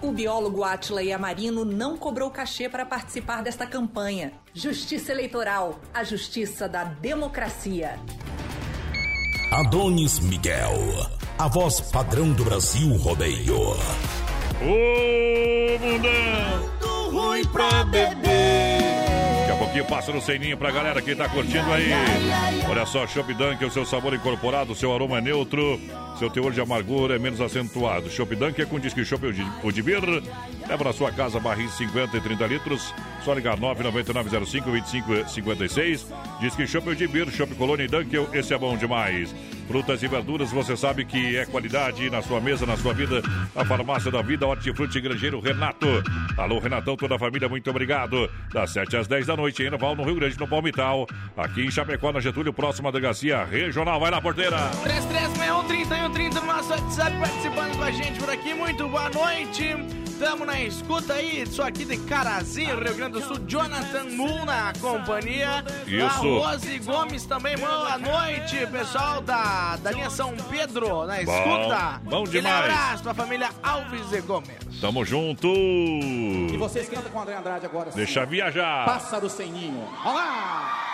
O biólogo Atila Yamarino não cobrou cachê para participar desta campanha. Justiça Eleitoral, a justiça da democracia. Adonis Miguel, a voz padrão do Brasil Rodeio. Ô, mundão! Ruim pra beber. Daqui a pouquinho passa no ceninho pra galera que tá curtindo aí. Olha só, Shop Dunk, o seu sabor incorporado, seu aroma é neutro, seu teor de amargura é menos acentuado. Shop Dunk é com disque Shop Udibir. Leva na sua casa barris 50 e 30 litros. Só ligar 99905-2556. Disque Shop Udibir, Shop Colônia e Dunkel, esse é bom demais. Frutas e verduras, você sabe que é qualidade na sua mesa, na sua vida. A farmácia da vida, Hortifruti Grangeiro Renato. Alô, Renatão, toda a família, muito obrigado. Das 7 às 10 da noite, em Noval, no Rio Grande, no Palmital. Aqui em Chapecó, na Getúlio, próxima delegacia regional. Vai na porteira. 3361 no nosso WhatsApp participando com a gente por aqui. Muito boa noite. Tamo na escuta aí, sou aqui de Carazinho, Rio Grande do Sul, Jonathan Moon na companhia. Isso. A Rose Gomes também, boa noite, pessoal da, da linha São Pedro, na escuta. bom demais. abraço pra família Alves e Gomes. Tamo junto. E você esquenta com o André Andrade agora. sim. Deixa viajar. Pássaro sem ninho. Olá!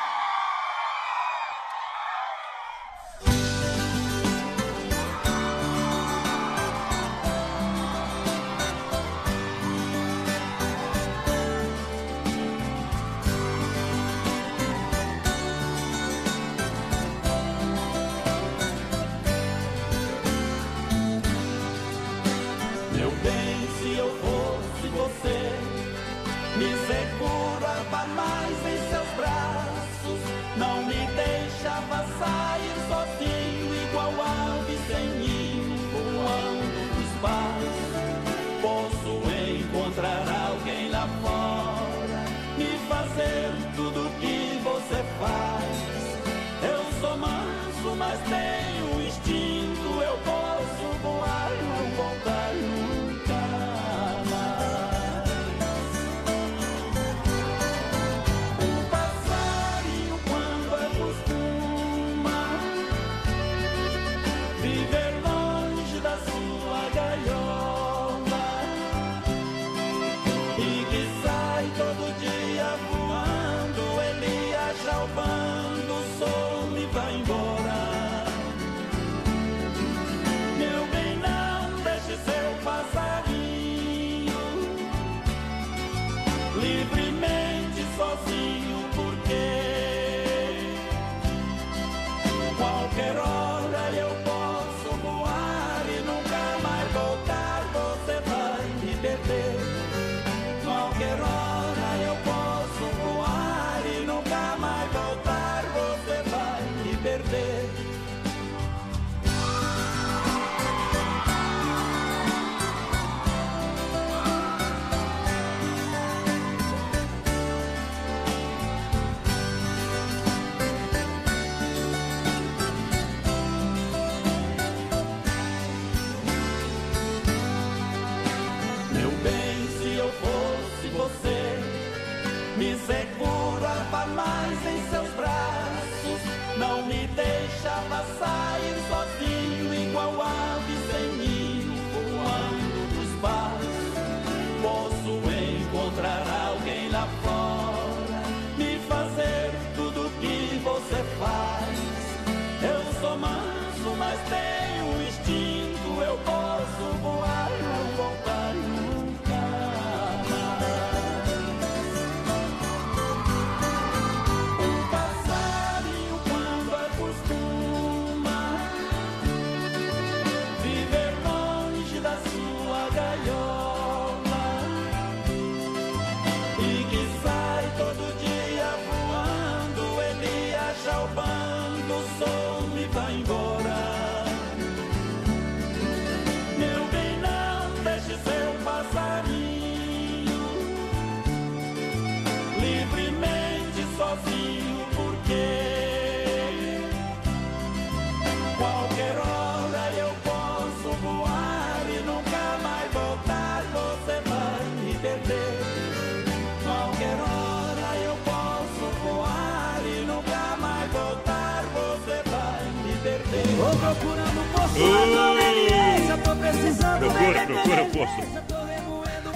Precisando Procura, procura o posto.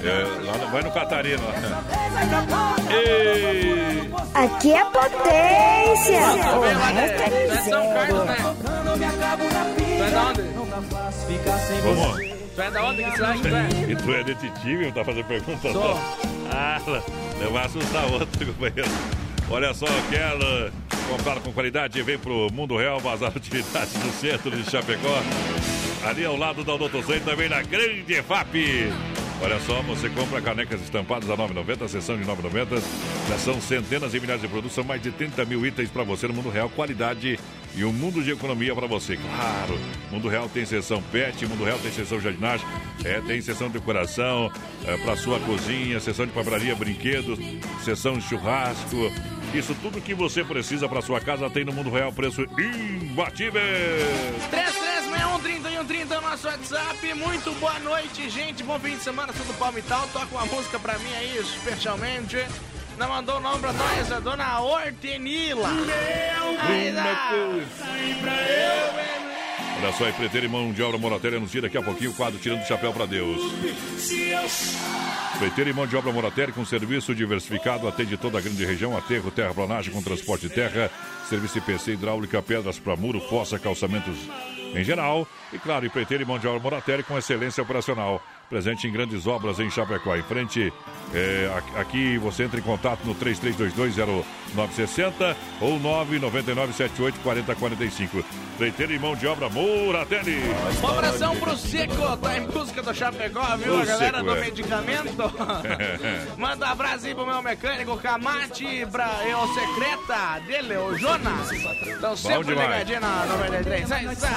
É, lá no- vai no Catarina. Ei! Aqui é potência. O vendo, né? resto é é São Carlos, né? Tu é da onde? Vamos. Tu é da onde que cidade tu é? E tu é detetive, não tá fazendo pergunta? Sou. não? Ah, não vai assustar outro, companheiro. Olha só, quer comprar com qualidade, vem pro Mundo Real, Bazar Utilidades do centro de Chapecó. Ali ao lado da Odontosan, também na Grande EFAP. Olha só, você compra canecas estampadas a 9,90, sessão de 9,90. Já são centenas e milhares de produtos, são mais de 30 mil itens para você no Mundo Real, qualidade e um mundo de economia para você, claro. Mundo Real tem seção pet, Mundo Real tem seção jardinagem, é, tem seção de decoração é, para sua cozinha, seção de papelaria, brinquedos, seção de churrasco. Isso tudo que você precisa para sua casa tem no Mundo Real, preço imbatível. 3361 é o nosso WhatsApp. Muito boa noite, gente. Bom fim de semana, tudo palmital. Toca uma música pra mim aí, especialmente. Não mandou o nome pra nós, a dona Hortenila. Bruna dá. Olha só, empreiteiro e mão de obra Moratéria anuncia daqui a pouquinho o quadro Tirando o Chapéu para Deus. Empreiteiro e mão de obra Moratéria com serviço diversificado, atende toda a grande região, aterro, terraplanagem com transporte de terra, serviço IPC, hidráulica, pedras para muro, fossa, calçamentos em geral. E claro, empreiteiro e mão de obra Moratéria com excelência operacional. Presente em grandes obras em Chapecó. Em frente, é, aqui você entra em contato no 33220960 ou 999784045. Empreiteiro e mão de obra Moratéria. Um abração pro Seco, tá em busca do Chapecó, viu? A galera Seco, do é. medicamento. Manda um abraço aí pro meu mecânico Camate pra, e o secreta dele, o Jonas. Estão sempre demais. ligadinhos na 93. Sai, sai.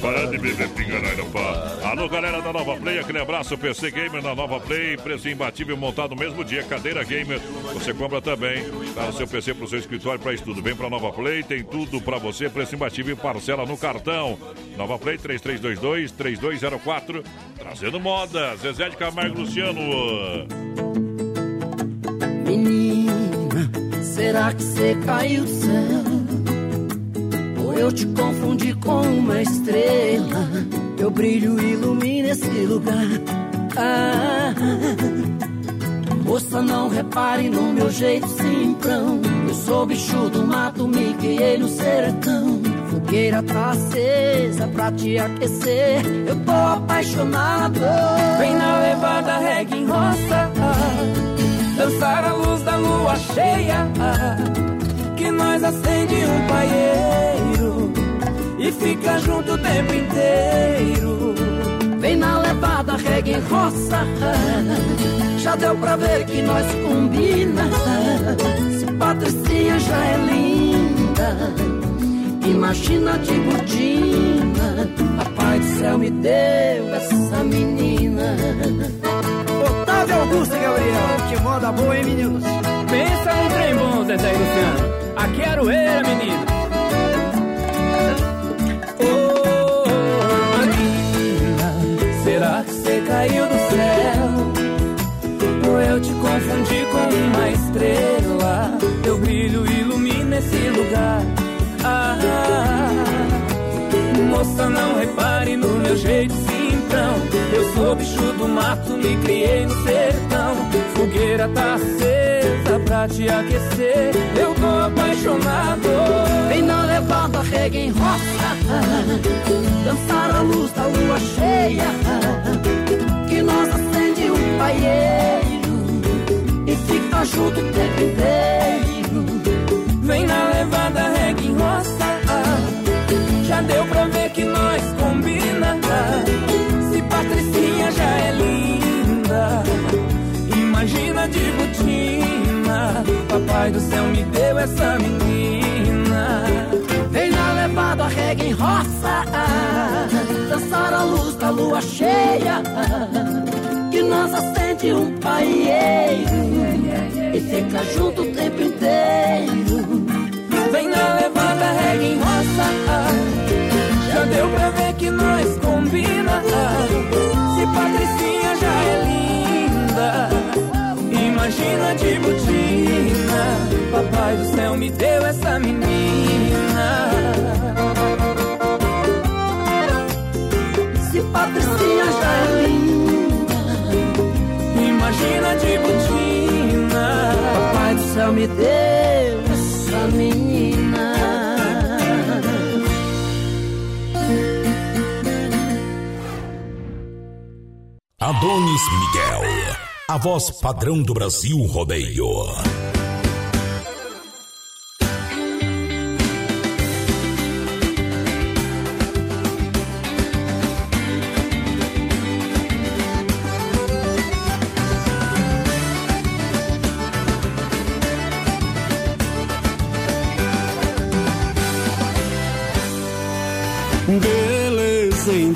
Para de beber pinga, não pá. Alô, galera da Nova Play, aquele abraço, PC Gamer na Nova Play, preço imbatível montado no mesmo dia, cadeira gamer, você compra também para o seu PC, para o seu escritório, para estudo. Vem para Nova Play, tem tudo para você, preço imbatível e parcela no cartão. Nova Play 3322-3204, trazendo moda, Zezé de Camargo Luciano. Menina, será que você caiu céu? Eu te confundi com uma estrela? Teu brilho ilumina esse lugar. Ah, moça, não repare no meu jeito simprão. Eu sou bicho do mato, me criei no sertão. Fogueira tá acesa pra te aquecer. Eu tô apaixonado. Vem na levada, reggae em roça dançar a luz da lua cheia, que nós acende um paieiro e fica junto o tempo inteiro. Vem na levada, reggae em roça, já deu pra ver que nós combina. Se Patricinha já é linda, imagina de botina. Papai do céu me deu essa menina. Otávio Augusto e Gabriel, que moda boa, hein, meninos? Pensa um trem bom, Zezé Luciano. Aqui é Aroeira, menino. Caiu do céu? Ou eu te confundi com uma estrela? Teu brilho ilumina esse lugar. Ah, moça, não repare no meu jeito simprão. Eu sou bicho do mato, me criei no sertão. Fogueira tá acesa pra te aquecer. Eu tô apaixonado. Vem na levada, reggae em roça. Dançar a luz da lua cheia. Nós acende um paieiro. E fica junto o tempo inteiro. Vem na levada, reggae roça. Já deu pra ver que nós combina. Se Patricinha já é linda, imagina de botina. Papai do céu me deu essa menina. Em roça. Dançar a luz da lua cheia. Que nós acende um paieiro. E fica junto o tempo inteiro. Vem na levada, reggae roça. Já deu pra ver que nós combina. Se Patricinha já é linda, imagina de botina. Papai do céu me deu essa menina. Mocinha já é linda. Imagina de botina. Papai do céu me deu essa menina. Adonis Miguel, a voz padrão do Brasil Rodeio.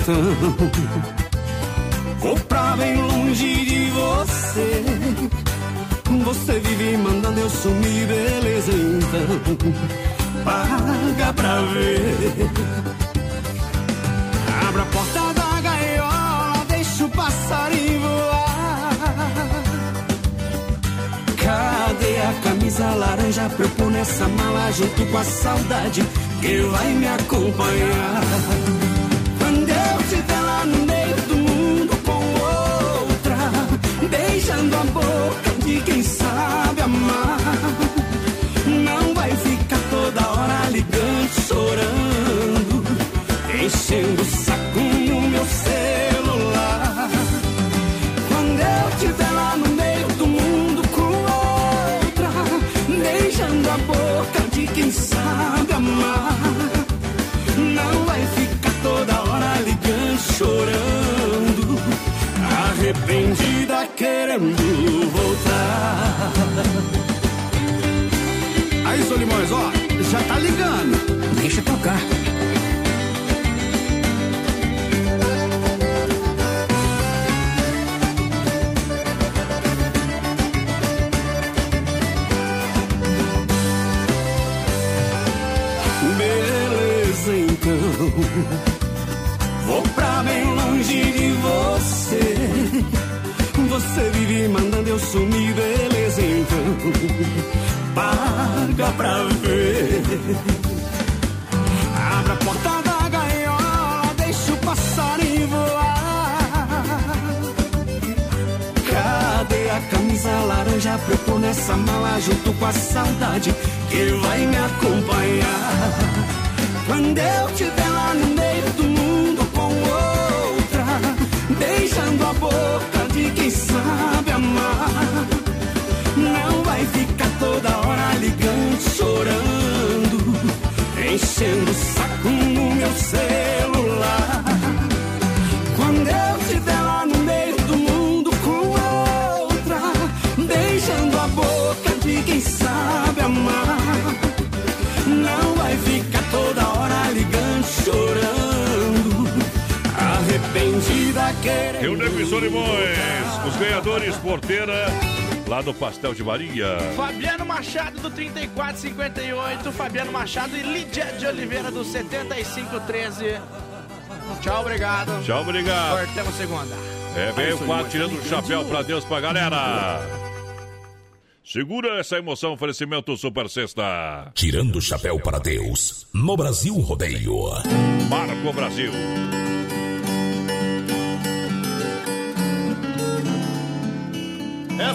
Então. Vou pra bem longe de você. Você vive mandando eu sumir, beleza então. Paga pra ver. Abra a porta da gaiola, deixa o passarinho voar. Cadê a camisa laranja pra eu pôr nessa mala junto com a saudade que vai me acompanhar? No meio do mundo com outra, beijando a boca de quem sabe amar, não vai ficar toda hora ligando, chorando, enchendo o saco Mandando eu sumir, beleza, então. Paga pra ver. Abra a porta da gaiola, deixa o passarinho voar. Cadê a camisa laranja pra eu pôr nessa mala junto com a saudade que vai me acompanhar? Quando eu estiver lá no meio do mundo com outra, beijando a boca de quem sabe enchendo o saco no meu celular. Quando eu estiver lá no meio do mundo com outra, beijando a boca de quem sabe amar, não vai ficar toda hora ligando, chorando, arrependida querendo. Reunião Emissor Limões, os ganhadores porteira lá do Pastel de Maria. Fabiano Machado do 3458, Fabiano Machado e Lídia de Oliveira do 7513. Tchau, obrigado. Tchau, obrigado. Cortamos segunda. É, vem o Aí, quadro Solimões, tirando o chapéu pra Deus pra galera. Segura essa emoção, oferecimento Super Sexta. Tirando o chapéu para Deus, no Brasil Rodeio. Marco Brasil.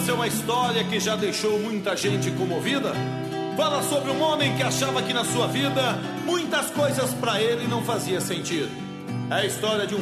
Essa é uma história que já deixou muita gente comovida. Fala sobre um homem que achava que na sua vida muitas coisas para ele não fazia sentido. É a história de um